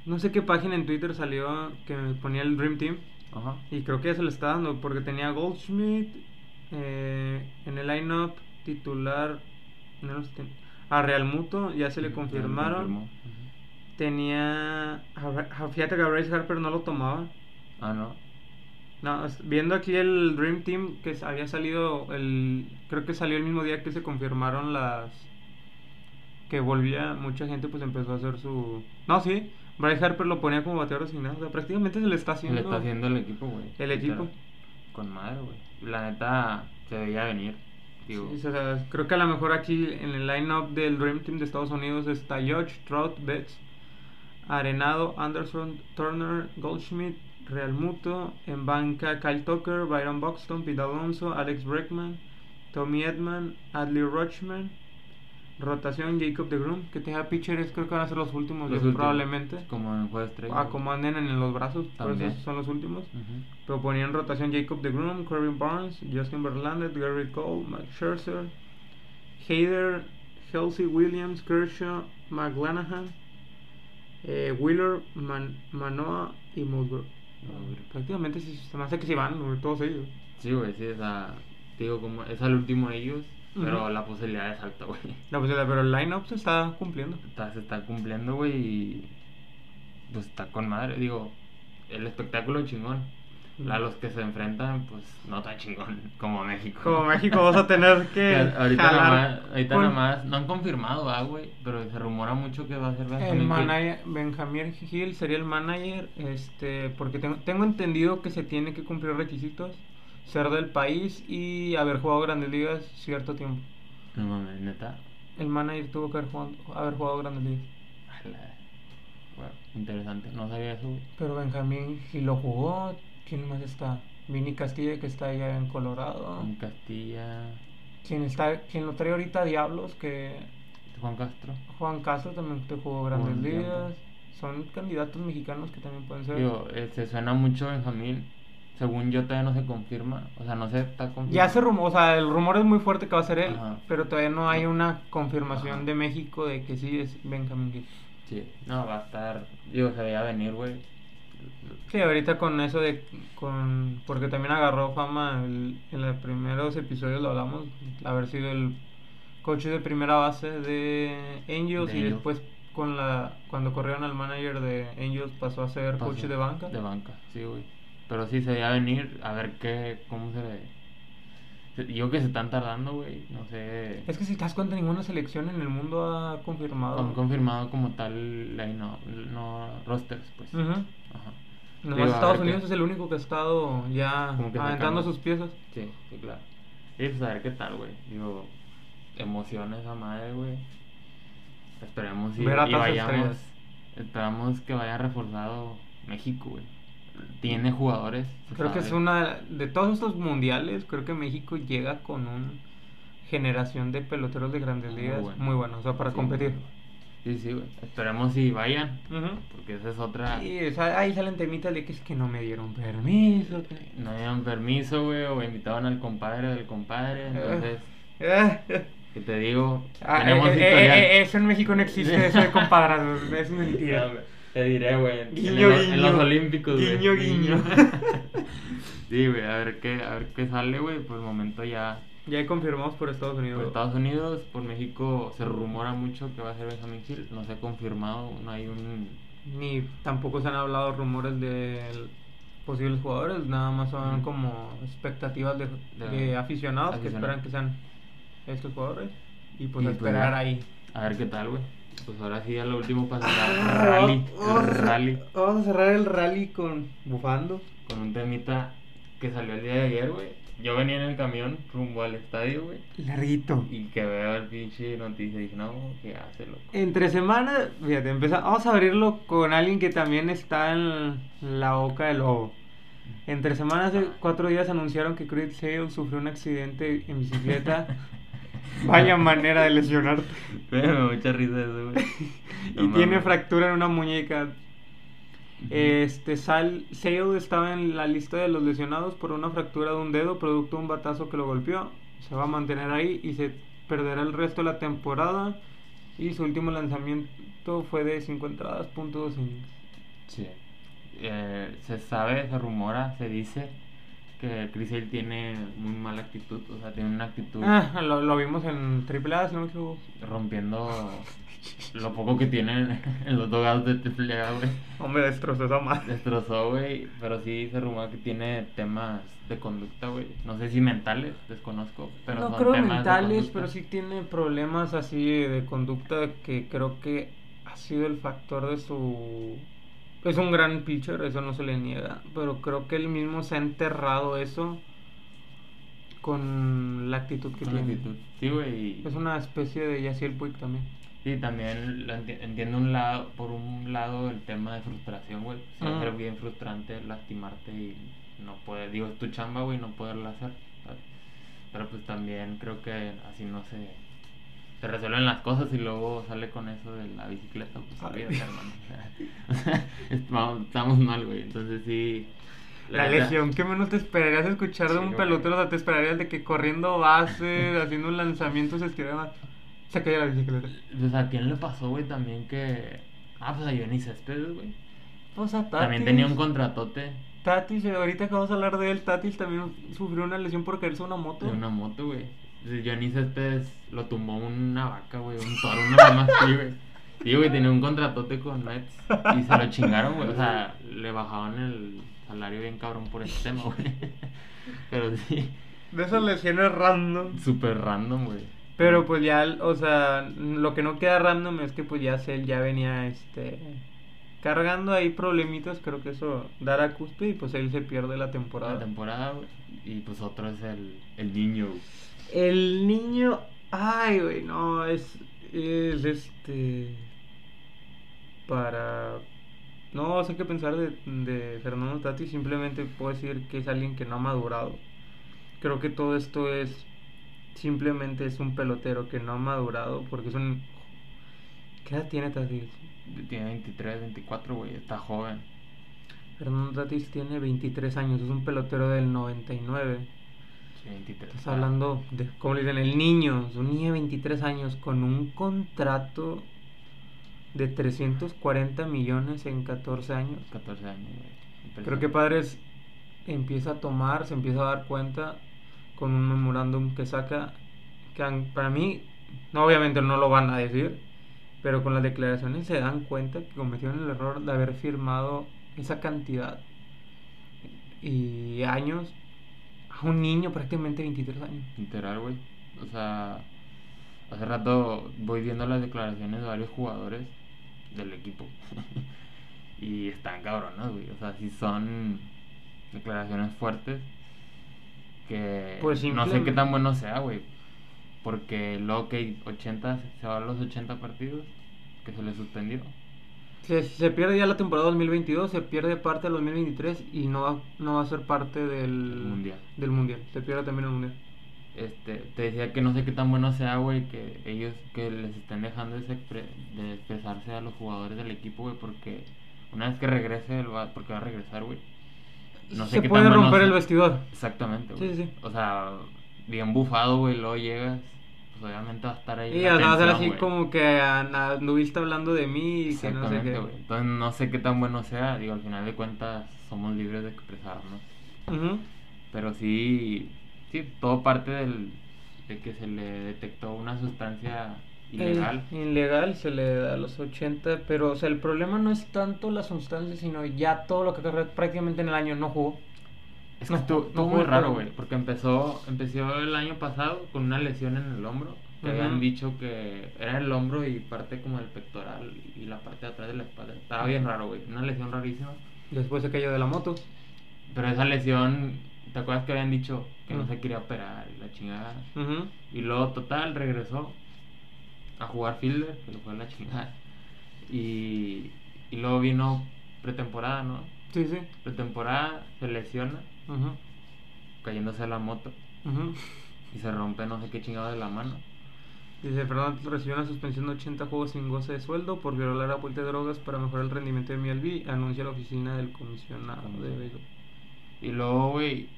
No sé qué página en Twitter salió que ponía el Dream Team. Ajá. Y creo que ya se le está dando porque tenía Goldschmidt eh, en el lineup titular. No lo sé, a Real Muto, ya se le confirmaron. Tenía. Fíjate que a Bryce Harper no lo tomaba. Ah, no. No, viendo aquí el Dream Team que había salido el creo que salió el mismo día que se confirmaron las que volvía, mucha gente pues empezó a hacer su... No, sí, Bryce Harper lo ponía como bateador designado. O sea, prácticamente se le está Se haciendo... le está haciendo el equipo, güey. El equipo. Con madre, güey. La neta se veía venir. Digo, Sí, o sea, creo que a lo mejor aquí en el line-up del Dream Team de Estados Unidos está Judge, Trout, Betts, Arenado, Anderson, Turner, Goldschmidt, Real Muto, en banca Kyle Tucker, Byron Buxton, Pete Alonso, Alex Breckman, Tommy Edman, Adley Rochman, rotación Jacob de Groom, que tenga pitchers creo que van a ser los últimos, los yo, últimos, probablemente. Como en. Ah, como anden en los brazos, por eso son los últimos. Pero ponían rotación Jacob de Groom, Corbin Barnes, Justin Verlander, Gary Cole, Max Scherzer, Hader, Halsey Williams, Kershaw, McLanahan, eh, Wheeler, Man- Manoa y Mulgrew. Prácticamente se me hace que se van, güey, todos ellos. Sí, güey, sí, o sea, digo, como es al último de ellos, pero la posibilidad es alta, güey. La posibilidad, pero el line-up se está cumpliendo. Está- se está cumpliendo, güey, y pues está con madre. Digo, el espectáculo chingón. A los que se enfrentan, pues no tan chingón como México. Como México vas a tener que ahorita jalar nada más, ahorita con- nada más, no han confirmado, ah, güey, pero se rumora mucho que va a ser El Benjamín Gil. manager, Benjamín Hill sería el manager, este, porque tengo, tengo entendido que se tiene que cumplir requisitos, ser del país y haber jugado grandes ligas cierto tiempo. No mames, neta. El manager tuvo que haber jugado, haber jugado grandes ligas. Bueno, interesante, no sabía eso. Pero Benjamín Hill lo jugó, ¿quién más está? Vini Castilla que está allá en Colorado. Con Castilla, Quien está, quien lo trae ahorita Diablos, que Juan Castro. Juan Castro también te jugó grandes ligas. Son candidatos mexicanos que también pueden ser. Digo, eh, se suena mucho Benjamín. Según yo todavía no se confirma. O sea, no se está confirmado. Ya se rumor, o sea, el rumor es muy fuerte que va a ser él, Ajá. pero todavía no hay una confirmación Ajá. de México de que sí es Benjamin Hill. Sí, no, va a estar. Digo, se veía venir, güey. Sí, ahorita con eso de, con, porque también agarró fama el- en los primeros episodios lo hablamos, haber sido el coach de primera base de Angels De y después con la, cuando corrieron al manager de Angels pasó a ser Pasó coach de banca. De banca, sí, güey. Pero sí se veía venir a ver qué, cómo se. Se- Yo que se están tardando, güey. No sé. Es que si te das cuenta, ninguna selección en el mundo ha confirmado. Han confirmado como tal no, no rosters, pues. Ujú. Ajá. Nomás Digo, a Estados qué- Unidos es el único que ha estado ya aventando sus piezas. Sí, sí, claro. Y pues a ver qué tal, güey. Digo, emociona esa madre, güey. Esperemos y, a y vayamos. estrellas. Esperamos que vaya reforzado México, güey. Tiene jugadores. Creo que es una de todos estos mundiales, creo que México llega con una generación de peloteros de grandes Muy ligas bueno. muy buenos, o sea, para Sí, competir. Sí, sí, güey. Esperemos y vayan. Porque esa es otra. O sea, ahí salen temitas de que es que no me dieron permiso. que- No dieron permiso, güey. O invitaban al compadre del compadre. Entonces, Eh, ¿qué te digo? ah, Tenemos eh, eh, eh, eso en México no existe, eso de compadrazgos, es mentira. Güey, Te diré, güey. en- Guiño, en, los- en los guiño. Olímpicos, güey. Guiño, guiño. sí, güey, a ver qué, a ver qué sale, güey. Por el momento ya. Ya confirmamos por Estados Unidos. Por Estados Unidos, por México, se rumora mucho que va a ser Benjamin Hill. No se ha confirmado, no hay un. Ni tampoco se han hablado rumores de posibles jugadores, nada más son como expectativas de, De- de aficionados que esperan que sean estos jugadores y pues Y, a pues, esperar ahí. A ver qué tal, güey. Pues ahora sí, ya lo último para cerrar el rally. Vamos El a- rally. Vamos a cerrar el rally con bufando. Con un temita que salió el día de ayer, güey. Yo venía en el camión rumbo al estadio, güey. Larguito. Y que veo el pinche noticia y dije, no, ¿qué hace, loco? Entre semanas, fíjate, empeza- vamos a abrirlo con alguien que también está en la boca del lobo. Entre semanas, hace cuatro días anunciaron que Chris Sale sufrió un accidente en bicicleta. Vaya manera de lesionarte. Me da mucha risa eso, güey. y No tiene fractura en una muñeca. Este Sal, Sale estaba en la lista de los lesionados por una fractura de un dedo producto de un batazo que lo golpeó. Se va a mantener ahí y se perderá el resto de la temporada. Y su último lanzamiento fue de 5 entradas, punto dos innings. Sí. Eh, se sabe, se rumora, se dice que Chris Hale tiene muy mala actitud, o sea, tiene una actitud Ah, lo, lo vimos en AAA, si no me equivoco. rompiendo lo poco que tiene en los dogados de AAA, güey. Hombre, destrozó esa madre. Destrozó, güey, pero sí se rumora que tiene temas de conducta, güey. No sé si mentales, desconozco, pero no son creo temas mentales, pero sí tiene problemas así de conducta que creo que ha sido el factor de su... Es un gran pitcher, eso no se le niega, pero creo que él mismo se ha enterrado eso con la actitud que Con tiene. actitud. Sí, güey. Es una especie de Yaciel Puig también. Sí, también lo enti- entiendo un lado, por un lado el tema de frustración, güey. Ser bien frustrante lastimarte y no poder, digo, es tu chamba, güey, no poderla hacer. ¿sabes? Pero pues también creo que así no se, se resuelven las cosas y luego sale con eso de la bicicleta, pues hermano. O estamos, estamos mal, güey. Entonces sí. La neta- legión, ¿qué menos te esperarías escuchar de Sí, un pelotero? O sea, te esperarías de que corriendo bases, haciendo un lanzamiento, se estiraba, se caía la bicicleta. Pues a quién le pasó, güey, también que. Ah, pues a Johnny Céspedes, güey. Pues a También Tatis. tenía un contratote Tatis, ahorita que vamos a hablar de él, Tatis también sufrió una lesión por caerse una moto. de una moto, güey. Johnny Céspedes lo tumbó una vaca, güey, un toro, una mamá así, güey. Sí, güey, tenía un contratote con Mets y se lo chingaron, güey. O sea, le bajaban el salario bien cabrón por ese tema, güey. Pero sí, De esas lesiones random. súper random, güey. Pero pues ya, o sea, lo que no queda random es que pues ya Cell ya venía, este, cargando ahí problemitas, creo que eso dará cúspide y pues él se pierde la temporada. La temporada. Y pues otro es el, el niño. El niño, ay, güey, no, es, es este, para, no sé qué pensar de, de Fernando Tati, simplemente puedo decir que es alguien que no ha madurado. Creo que todo esto es, simplemente es un pelotero que no ha madurado, porque es un, ¿qué edad tiene Tatis? Tiene 23, 24, güey. Está joven. Fernando Tatis tiene 23 años, es un pelotero del 99. Sí, 23. Estás hablando de, como le dicen, el niño, es un niño de 23 años con un contrato de 340 millones en 14 años. 14 años, güey. Creo que Padres empieza a tomar, se empieza a dar cuenta con un memorándum que saca, que para mí, no, obviamente no lo van a decir, pero con las declaraciones se dan cuenta que cometieron el error de haber firmado esa cantidad y años a un niño prácticamente 23 años. Literal, güey. O sea, hace rato voy viendo las declaraciones de varios jugadores del equipo. y están cabronas, güey. O sea, si son declaraciones fuertes. Que Pues no sé qué tan bueno sea, güey. Porque luego que 80, se van los 80 partidos que se le suspendió. Se, se pierde ya la temporada 2022, se pierde parte del 2023 y no va, no va a ser parte del Mundial. del mundial. Se pierde también el mundial. Este, te decía que no sé qué tan bueno sea, güey, que ellos que les estén dejando ese expre- de expresarse a los jugadores del equipo, güey, porque una vez que regrese, él va, porque va a regresar, güey. No sé se qué puede tan romper el vestidor. Exactamente, Sí, güey. sí. O sea, bien bufado, güey, luego llegas, pues obviamente va a estar ahí. Y la va a ser así como que an- anduviste hablando de mí y que no sé Exactamente, qué. güey. Entonces no sé qué tan bueno sea, digo, al final de cuentas somos libres de expresarnos. Ujú. Pero sí, sí, todo parte del, de que se le detectó una sustancia ilegal. Ilegal se le da a los 80, pero o sea, el problema no es tanto la sustancia, sino ya todo lo que ocurrió prácticamente en el año no jugó. Es que no, estuvo, no muy raro, güey, porque empezó, empezó el año pasado con una lesión en el hombro, que Ujú. habían dicho que era el hombro y parte como del pectoral y la parte de atrás de la espalda. Estaba bien raro, güey, una lesión rarísima. Después se cayó de la moto. Pero esa lesión, ¿te acuerdas que habían dicho que no Ujú. se quería operar y la chingada? Ujú. Y luego, total, regresó a jugar fielder, que lo fue a la chingada. Y, y luego vino pretemporada, ¿no? Sí, sí. Pretemporada, se lesiona, cayéndose de la moto. Y se rompe no sé qué chingado de la mano. Dice, Fernando recibió una suspensión de 80 juegos sin goce de sueldo por violar la vuelta de drogas para mejorar el rendimiento de MLB, anuncia la oficina del comisionado de béisbol. Y luego, güey,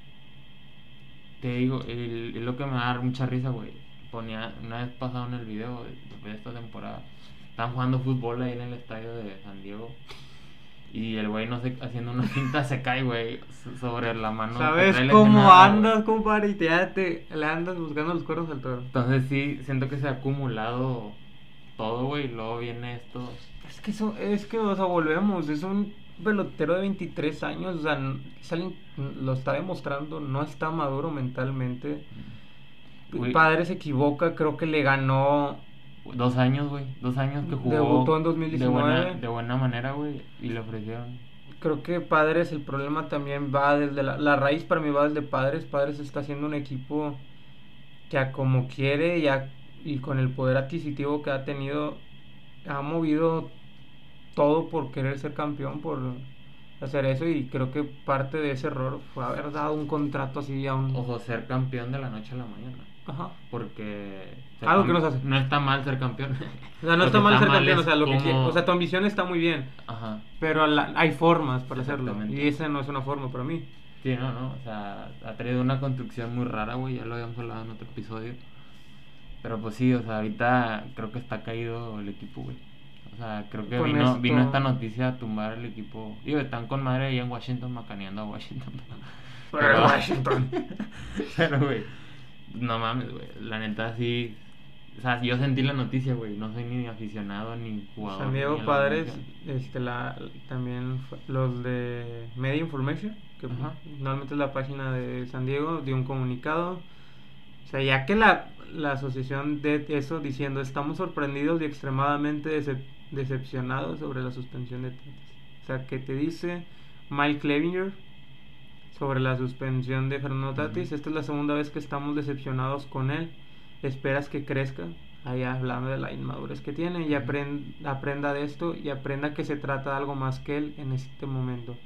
te digo, es lo que me da mucha risa, güey. Ponía, una vez pasado en el video de, de esta temporada, estaban jugando fútbol ahí en el estadio de San Diego. Y el güey, no sé, haciendo una cinta se cae, güey, so- sobre la mano. ¿Sabes cómo andas, compadre? Y te, te le andas buscando los cuernos al toro. Entonces sí, siento que se ha acumulado todo, güey, y luego viene esto. Es que eso, es que, o sea, volvemos, es un pelotero de 23 años, o sea, lo está demostrando, no está maduro mentalmente. Güey. Padre se equivoca, creo que le ganó Dos años, güey, dos años que jugó. Debutó en De 2019. buena, de buena manera, güey, y le ofrecieron. Creo que Padres, el problema también va desde la, la raíz para mí va desde Padres. Padres está haciendo un equipo que a como quiere y, a- y con el poder adquisitivo que ha tenido, ha movido todo por querer ser campeón, por hacer eso y creo que parte de ese error fue haber dado un contrato así a un... Ojo, ser campeón de la noche a la mañana. Ajá. Porque. ser Algo que hace. No está mal ser campeón. O sea, no Lo está que mal ser campeón, es o sea, lo que cómo- quie- o sea, tu ambición está muy bien, Ajá. pero la- hay formas para hacerlo Exactamente. y esa no es una forma para mí. Sí, no, no. O sea, ha traído una construcción muy rara, güey. Ya lo habíamos hablado en otro episodio. Pero pues sí, o sea, ahorita creo que está caído el equipo, güey. O sea, creo que Con vino, esto- vino esta noticia a tumbar el equipo. Digo, están con madre ahí en Washington macaneando a Washington. Pero Washington. Pero, güey, no mames, güey. La neta sí. O sea, yo sentí la noticia, güey. No soy ni aficionado ni jugador. San Diego ni a la Padres, este, la, también los de Media Information, que Ajá. normalmente es la página de San Diego, dio un comunicado. O sea, ya que la, la asociación de eso diciendo, estamos sorprendidos y extremadamente decep- decepcionados sobre la suspensión de Tatis. O sea, que te dice Mike Clevinger sobre la suspensión de Fernando Tatis. Esta es la segunda vez que estamos decepcionados con él. Esperas que crezca. Ahí hablando de la inmadurez que tiene y aprenda de esto y aprenda que se trata de algo más que él en este momento.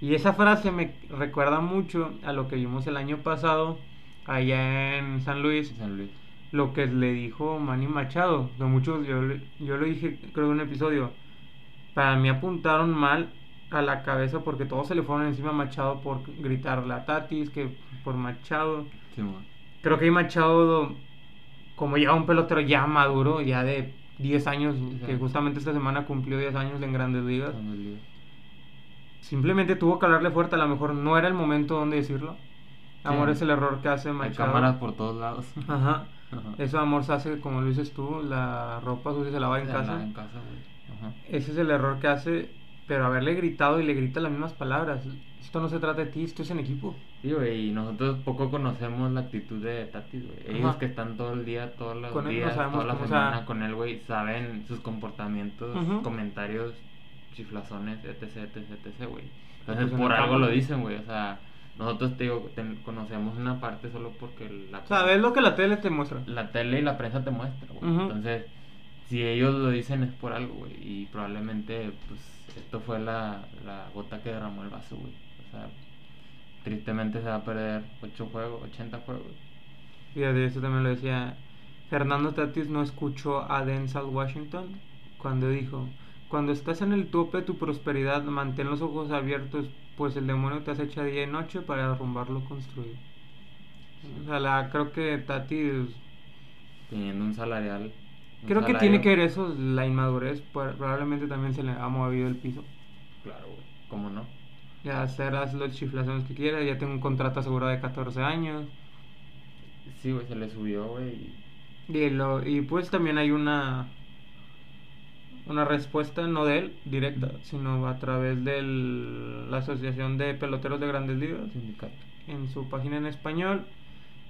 Y esa frase me recuerda mucho a lo que vimos el año pasado allá en San Luis, San Luis. lo que le dijo Manny Machado, que muchos, yo, yo lo dije creo en un episodio, para mí apuntaron mal a la cabeza porque todos se le fueron encima a Machado por gritarle a Tatis, que por Machado. Creo que ahí Machado, como ya un pelotero ya maduro, ya de 10 años, que justamente esta semana cumplió 10 años en Grandes Ligas, simplemente tuvo que hablarle fuerte, a lo mejor no era el momento donde decirlo. Amor Sí. es el error que hace Hay Machado. cámaras por todos lados. Ajá. Ajá. Eso amor se hace, como lo dices tú, la ropa sucia se lava en Se casa. en casa. Ajá. Ese es el error que hace, pero haberle gritado y le grita las mismas palabras. Esto no se trata de ti, esto es en equipo. Sí, güey, y nosotros poco conocemos la actitud de Tatis, güey. Ellos Ajá. que están todo el día, todos los Con no días, sabemos toda la semana sea. con él, güey, saben sus comportamientos, Ujú. comentarios, chiflazones, etc, etc, etc, güey. pues Entonces, en por el algo campo- lo dicen, güey, o sea, nosotros, te digo, ten- conocemos una parte solo porque la, O sea, lo que la tele te muestra. la tele y la prensa te muestra, güey. Ujú. Entonces, si ellos lo dicen es por algo, güey. Y probablemente, pues, esto fue la, la gota que derramó el vaso, güey. O sea, tristemente se va a perder 8 juegos, 80 juegos. Y de eso también lo decía. Fernando Tatis no escuchó a Denzel Washington cuando dijo: Cuando estás en el tope de tu prosperidad, mantén los ojos abiertos, pues el demonio te acecha día y noche para derrumbar lo construido. O sea, la, creo que Tatis. Teniendo un salarial. Creo que tiene que ver eso, la inmadurez. pues, Probablemente también se le ha movido el piso. Claro, güey. ¿Cómo no? Ya hacer haz los chiflazones que quieras. Ya tengo un contrato asegurado de 14 años. Sí, güey, se le subió, güey. y- Y, lo, y pues también hay una una respuesta no de él directa, sino a través de la Asociación de Peloteros de Grandes Ligas Sindicato. en su página en español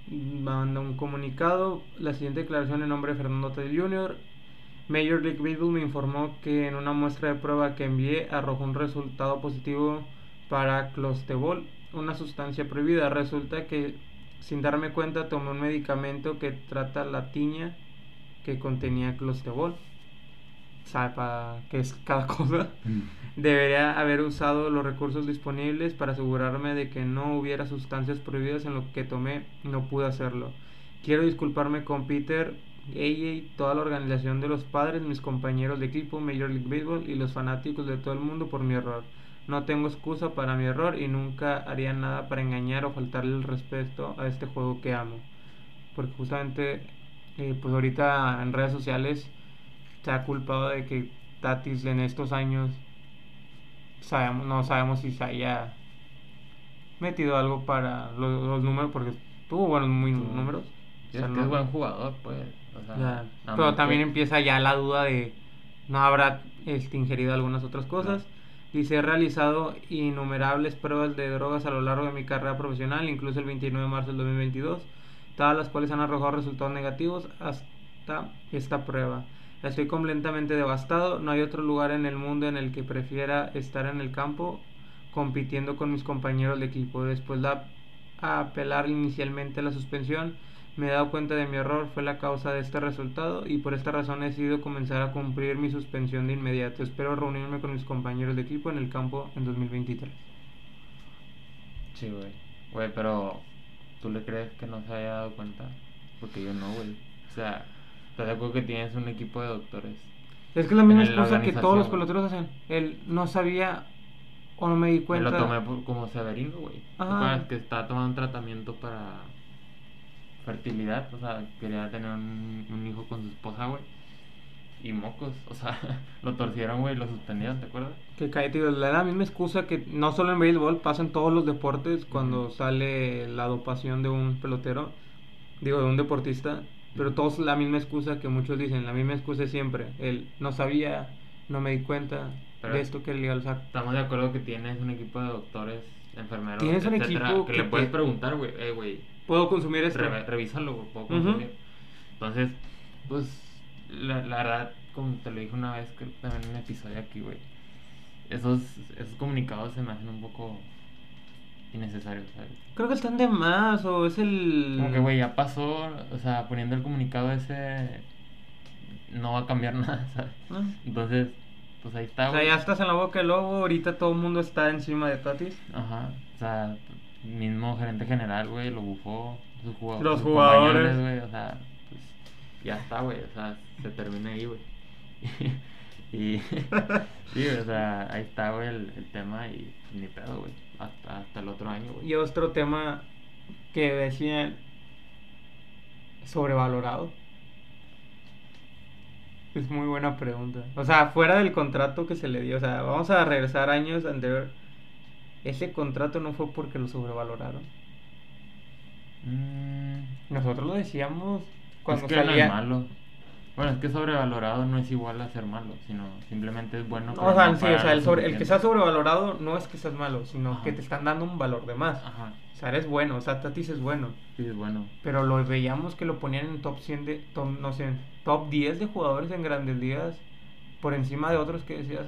manda un comunicado, la siguiente declaración en nombre de Fernando Tatis Jr. Major League Baseball me informó que en una muestra de prueba que envié arrojó un resultado positivo para clostebol, una sustancia prohibida. Resulta que sin darme cuenta tomé un medicamento que trata la tiña que contenía clostebol. ¿Sabe para qué es cada cosa? Debería haber usado los recursos disponibles para asegurarme de que no hubiera sustancias prohibidas en lo que tomé. No pude hacerlo. Quiero disculparme con Peter, AJ, toda la organización de los padres, mis compañeros de equipo, Major League Baseball y los fanáticos de todo el mundo por mi error. No tengo excusa para mi error y nunca haría nada para engañar o faltarle el respeto a este juego que amo. Porque justamente, eh, pues ahorita en redes sociales se ha culpado de que Tatis en estos años sabemos, no sabemos si se haya metido algo para los, los números, porque tuvo buenos muy números. Sí, O sea, es que no- es buen jugador, pues. O sea, ya, nada Pero también que- empieza ya la duda de no habrá este, ingerido algunas otras cosas. Dice, he realizado innumerables pruebas de drogas a lo largo de mi carrera profesional, incluso el 29 de marzo del 2022, todas las cuales han arrojado resultados negativos hasta esta prueba. Estoy completamente devastado, no hay otro lugar en el mundo en el que prefiera estar en el campo compitiendo con mis compañeros de equipo. Después de apelar inicialmente a la suspensión, me he dado cuenta de mi error, fue la causa de este resultado y por esta razón he decidido comenzar a cumplir mi suspensión de inmediato. Espero reunirme con mis compañeros de equipo en el campo en 2023. Sí, güey. Güey, pero ¿tú le crees que no se haya dado cuenta? Porque yo no, güey. O sea, ¿estás de acuerdo que tienes un equipo de doctores? Es que es la misma excusa que todos los peloteros hacen. Él no sabía o no me di Me cuenta. lo tomé por- como Severino, güey. ¿Te Ajá. acuerdas que estaba tomando un tratamiento para fertilidad? O sea, quería tener un, un hijo con su esposa, güey. Y mocos, o sea, lo torcieron, güey, lo suspendieron, ¿te acuerdas? Que cae, tío, la misma excusa que no solo en béisbol, pasa en todos los deportes cuando sale la dopación de un pelotero, digo, de un deportista, pero todos la misma excusa que muchos dicen, la misma excusa es siempre, el no sabía, no me di cuenta Pero- de esto que es legal, sea, Estamos de acuerdo que tienes un equipo de doctores, enfermeros, Tienes un etcétera, equipo que, que le puedes preguntar, güey, eh, güey, puedo consumir esto. Re- revísalo, güey, puedo consumir. Entonces, pues, la, la verdad, como te lo dije una vez, creo que también en un episodio aquí, güey, esos, esos comunicados se me hacen un poco innecesarios, ¿sabes? Creo que están de más, o es el... Como que, güey, ya pasó, o sea, poniendo el comunicado ese, no va a cambiar nada, ¿sabes? Ah. Entonces, pues ahí está, O sea, ya estás en la boca del lobo, ahorita todo el mundo está encima de Tatis. Ajá, o sea, mismo gerente general, güey, lo bufó, sus jugadores. Los sus jugadores. güey, o sea, pues ya está, güey, o sea, se termina ahí, güey. y, sí, o sea, ahí está, güey, el, el tema y ni pedo, güey, hasta, hasta el otro año, güey. Y otro tema que decían sobrevalorado. Es muy buena pregunta. O sea, fuera del contrato que se le dio, o sea, vamos a regresar años anterior. Ese contrato no fue porque lo sobrevaloraron. Mm, Nosotros lo decíamos cuando es que salía. no es malo. Bueno, es que sobrevalorado no es igual a ser malo, sino simplemente es bueno. No, o sea, no sí, o paga sea, lo el, sobre, el que sea sobrevalorado no es que seas malo, sino Ajá. que te están dando un valor de más. Ajá, O sea, eres bueno, o sea, Tatis es bueno. sí, es bueno. Pero lo veíamos que lo ponían en top 100 de, top, no sé, top 10 de jugadores en grandes ligas por encima de otros que decías,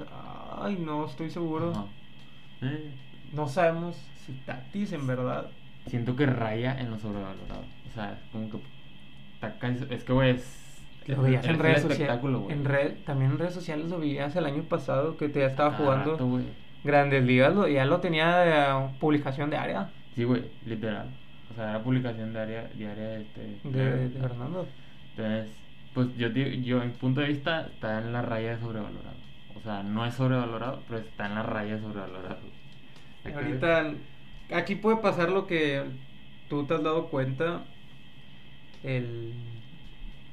ay, no estoy seguro. Ajá. Eh, No sabemos si Tatis en verdad. siento que raya en lo sobrevalorado. O sea, como que es que güey es Lo veías en redes sociales. En red, también en redes sociales lo veías el año pasado que te ya estaba Cada jugando rato, grandes ligas, lo, ya lo tenía de uh, publicación de área Sí, güey, literal. O sea, era publicación diaria, diaria de este. de, de Fernando. Entonces, pues yo, yo, en punto de vista, está en la raya de sobrevalorado. O sea, no es sobrevalorado, pero está en la raya de sobrevalorado. Ahorita, aquí puede pasar lo que tú te has dado cuenta, el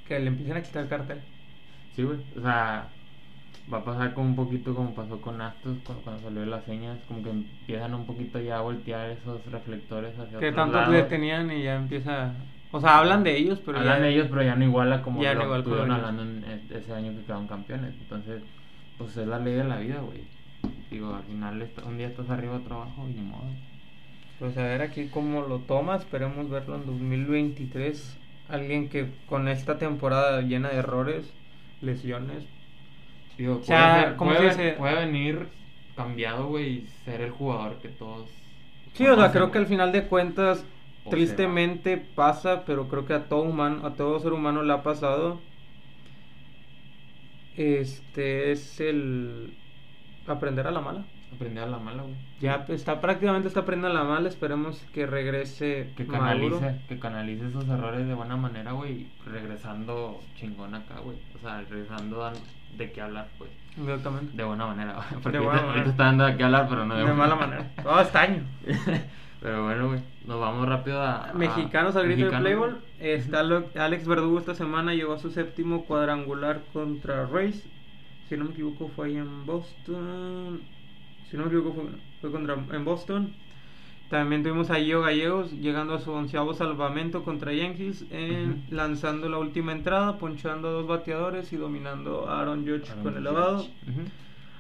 que le empiezan a quitar el cartel. Sí, güey. O sea, va a pasar como un poquito como pasó con Astos cuando, cuando salió las señas, como que empiezan un poquito ya a voltear esos reflectores hacia Que tanto lados. le tenían y ya empieza... O sea, hablan de ellos, pero Hablan ya... de ellos, pero ya no iguala como ya lo no igual como estuvieron hablando en e- ese año que quedaron campeones. Entonces, pues es la ley de la vida, güey. Digo, al final un día estás arriba, otro abajo y ni modo. Pues a ver aquí cómo lo toma, esperemos verlo en 2023. Alguien que con esta temporada llena de errores, lesiones, Digo, O sea, puede, ser- ¿cómo puede, se dice? puede venir cambiado, güey, y ser el jugador que todos. Sí, o sea, creo que al final de cuentas, O tristemente pasa, pero creo que a todo humano, a todo ser humano le ha pasado. Este es el aprender a la mala. Aprender a la mala, güey. Ya está prácticamente está aprendiendo a la mala, esperemos que regrese Que maduro. canalice, que canalice esos errores de buena manera, güey, regresando chingón acá, güey. O sea, regresando a- de qué hablar, pues. Exactamente. De buena manera, güey. Porque buena ahorita, manera. está dando de qué hablar, pero no de, De mala manera. Todo este año. pero bueno, güey. Nos vamos rápido a. a- Mexicanos al grito del mexicanos, Playboy. Está lo- Alex Verdugo esta semana llegó a su séptimo cuadrangular contra Rays. Si no me equivoco, fue ahí en Boston. Si no me equivoco, fue, fue contra, en Boston. También tuvimos a Gio Gallegos llegando a su onceavo salvamento contra Yankees, en- Ujú. lanzando la última entrada, ponchando a dos bateadores y dominando a Aaron Judge Aaron con el lavado. Ujú.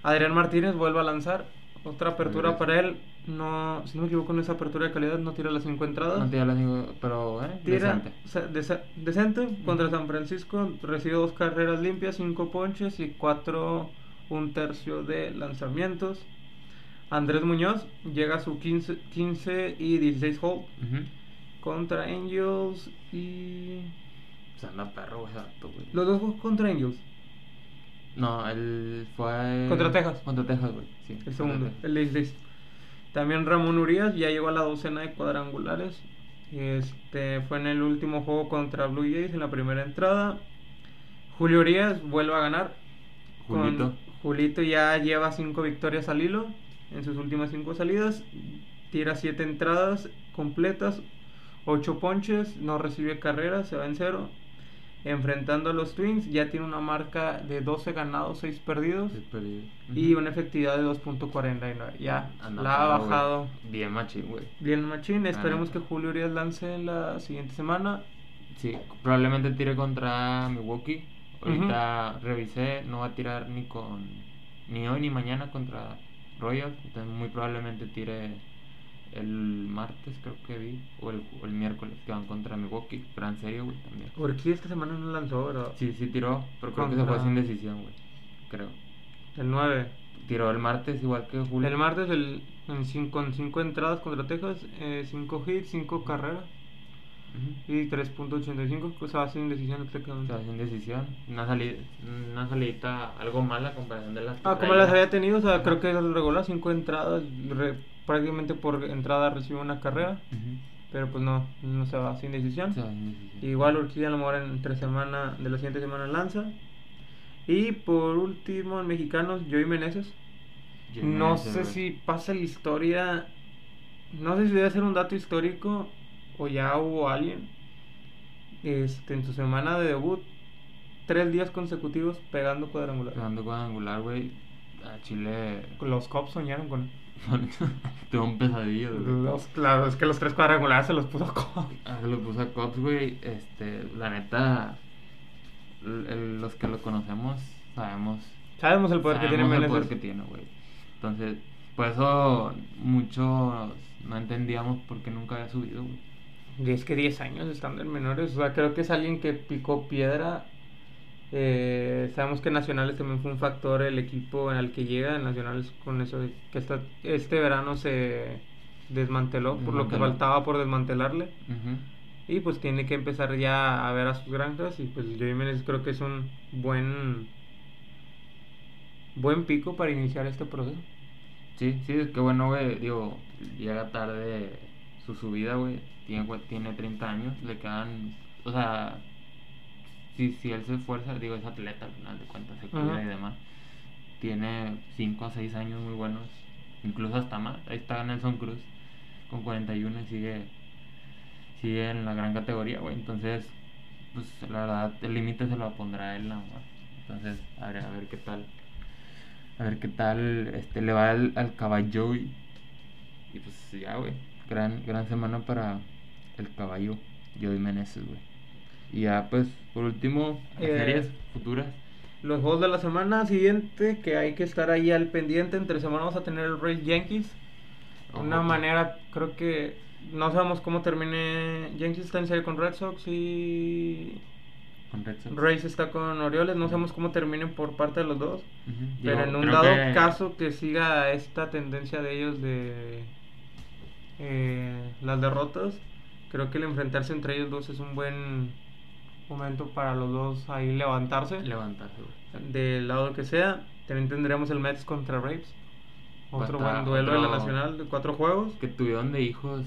Adrián Martínez vuelve a lanzar. Otra apertura para él. No, si no me equivoco, en esa apertura de calidad no tira las cinco entradas. No te las digo, pero eh, Tira decente. decente contra San Francisco. Recibe dos carreras limpias, cinco ponches y cuatro, un tercio de lanzamientos. Andrés Muñoz llega a su 15, 15 y 16 hold Ujú. contra Angels y. Pues anda perro, güey. Los dos juegos contra Angels. No, él fue. Contra Texas. Contra Texas, güey. Sí, El segundo, el de 16. También Ramón Urias ya llegó a la docena de cuadrangulares. Este fue en el último juego contra Blue Jays en la primera entrada. Julio Urias vuelve a ganar. con- Julito. Julito ya lleva cinco victorias al hilo en sus últimas cinco salidas. Tira siete entradas completas, ocho ponches, no recibe carreras, se va en cero. Enfrentando a los Twins, ya tiene una marca de 12 ganados, 6 perdidos Sí, perdido. y una efectividad de 2.49. Ya Anda la ha güey. bajado Bien machín, güey. bien Machín. Esperemos que Julio Urias lance la siguiente semana. Sí, probablemente tire contra Milwaukee. Ahorita revisé, no va a tirar ni con ni hoy ni mañana contra Royals. Entonces muy probablemente tire el martes, creo que vi, o el, o el miércoles que van contra Milwaukee. Pero en serio, güey, también. Urquí esta semana no lanzó, ¿verdad? Sí, sí tiró, pero creo que se fue sin decisión, güey. Creo. El 9. Tiró el martes igual que Julio. El martes el, en cin- con 5 entradas contra Texas, 5 hits, 5 carreras Y 3.85. O sea, sin decisión O prácticamente. sea, sin decisión. Una, salida, una salidita algo mala a comparación de las que Ah, como las había tenido, o sea, creo que es regular, 5 entradas, re- prácticamente por entrada recibe una carrera, pero pues no, no se va sin decisión. O sea, sin decisión. Igual Urquía a lo mejor en tres semanas de la siguiente semana lanza. Y por último, en mexicanos, Joey Meneses. Yo No sé si pasa la historia, no sé si debe ser un dato histórico o ya hubo alguien. Este, en su semana de debut, tres días consecutivos pegando cuadrangular. Pegando cuadrangular, güey. A Chile. Los Cops soñaron con él. Tuvo un pesadillo, güey. Los, claro, es que los tres cuadrangulares se los puso Cops. Ah, lo puse a Cops, güey. Este, la neta. el- los que lo conocemos sabemos. Sabemos el poder que tiene el poder que tiene, güey. Entonces, por eso muchos no entendíamos por qué nunca había subido, güey. Es que 10 años estando en menores, o sea, creo que es alguien que picó piedra. Eh, sabemos que Nacionales también fue un factor el equipo en el que llega. Nacionales con eso que esta- este verano se desmanteló por lo que faltaba por desmantelarle. Y pues tiene que empezar ya a ver a sus granjas. Y pues Joey Meneses creo que es un buen, buen pico para iniciar este proceso. Sí, sí, es que bueno, güey, digo, llega tarde su subida, güey, tiene, tiene 30 años, le quedan, o sea, si, si él se esfuerza, digo, es atleta al final de cuentas, se cuida y demás, tiene 5 a 6 años muy buenos, incluso hasta más, ahí está Nelson Cruz con 41 y sigue, sigue en la gran categoría, güey, entonces, pues la verdad, el límite se lo pondrá él nada más, entonces, a ver, a ver qué tal. A ver qué tal este, le va al, al caballo y, y pues ya, güey. Gran, gran semana para el caballo Joey Meneses, güey. Y ya, pues, por último, las Eh, series futuras. Los juegos de la semana siguiente, que hay que estar ahí al pendiente. Entre semana vamos a tener el Rays Yankees. Una manera, creo que no sabemos cómo termine. Yankees está en serie con Red Sox y Con Red Sox. Rays está con Orioles. No sabemos cómo terminen por parte de los dos. Pero Yo en un dado que- caso que siga esta tendencia de ellos de eh, las derrotas, creo que el enfrentarse entre ellos dos es un buen momento para los dos ahí levantarse. Levantarse, güey. del lado que sea. También tendremos el Mets contra Braves. Otro buen duelo de la Nacional de cuatro juegos. Que tuvieron de hijos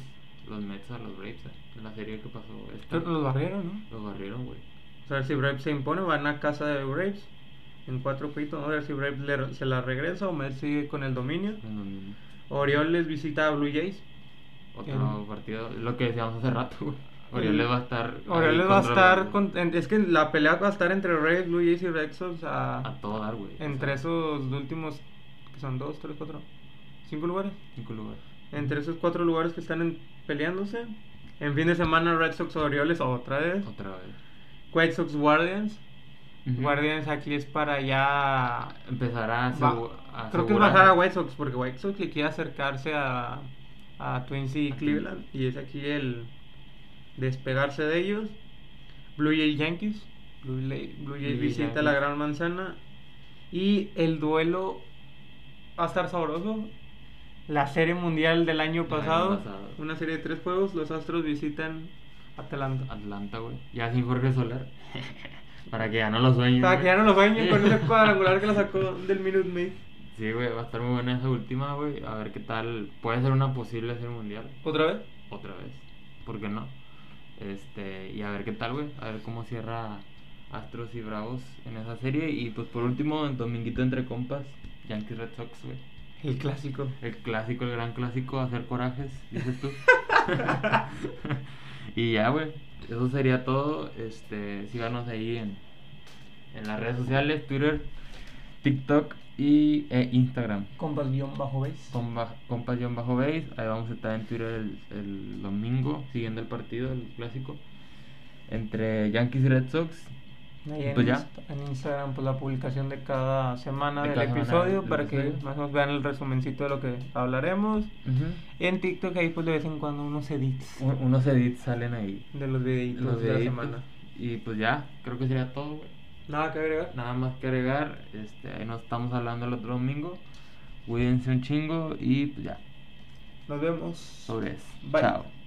los Mets a los Braves, ¿eh? En la serie que pasó. esta. Los barrieron, ¿no? Los barrieron, güey. A ver si Braves se impone, van a casa de Braves en cuatro jueguitos. A ver si Braves le- se la regresa o Mets sigue con el dominio. En lo mismo. Orioles visita a Blue Jays. Otro partido, lo que decíamos hace rato, güey. Orioles va a estar. Orioles va a estar. con- en- es que la pelea va a estar entre Rays, Blue Jays y Red Sox. a- A todo dar, güey. o entre sea, esos últimos, que son dos, tres, cuatro. cinco lugares. Cinco lugares. Entre esos cuatro lugares que están en- peleándose. En fin de semana, Red Sox Orioles otra vez. Otra vez. White Sox Guardians. Guardians aquí es para ya. Empezará a, asegu- a Creo que es bajar a White Sox porque White Sox le quiere acercarse a, a Twins y Cleveland. Y es aquí el despegarse de ellos. Blue Jays Yankees. Blue, Jays Blue visita la. Gran Manzana. Y el duelo va a estar sabroso. La serie mundial del año pasado. Una serie de tres juegos. Los Astros visitan Atlanta. Atlanta, güey. Ya sin Jorge Soler. Para que ya no lo sueñen. Para que ya no lo sueñen con ese cuadrangular que lo sacó del Minute Maid. Sí, güey, va a estar muy buena esa última, güey. A ver qué tal. Puede ser una posible serie mundial. ¿Otra vez? Otra vez. ¿Por qué no? Este, y a ver qué tal, güey. A ver cómo cierra Astros y Bravos en esa serie. Y pues por último, en Dominguito entre compas, Yankees Red Sox, güey. El clásico. El clásico, el gran clásico, hacer corajes, dices tú. y ya, güey. Eso sería todo. Este, síganos ahí en, en las redes sociales, Twitter, TikTok y e Instagram. Compas guion bajo veis. Compa- Compas bajo base, ahí vamos a estar en Twitter el, el domingo, siguiendo el partido, el clásico. Entre Yankees y Red Sox. Ahí en, Pues ya. En Instagram, pues la publicación de cada semana De del cada episodio para que episodio. más o menos vean el resumencito de lo que hablaremos. En TikTok ahí pues de vez en cuando unos edits Un- Unos edits salen ahí. de los videitos Los de la semana. Y pues ya, creo que sería todo, güey. Nada que agregar. Nada más que agregar, este, ahí nos estamos hablando el otro domingo. Cuídense un chingo y pues ya, Nos vemos. sobre eso. Bye. Chao.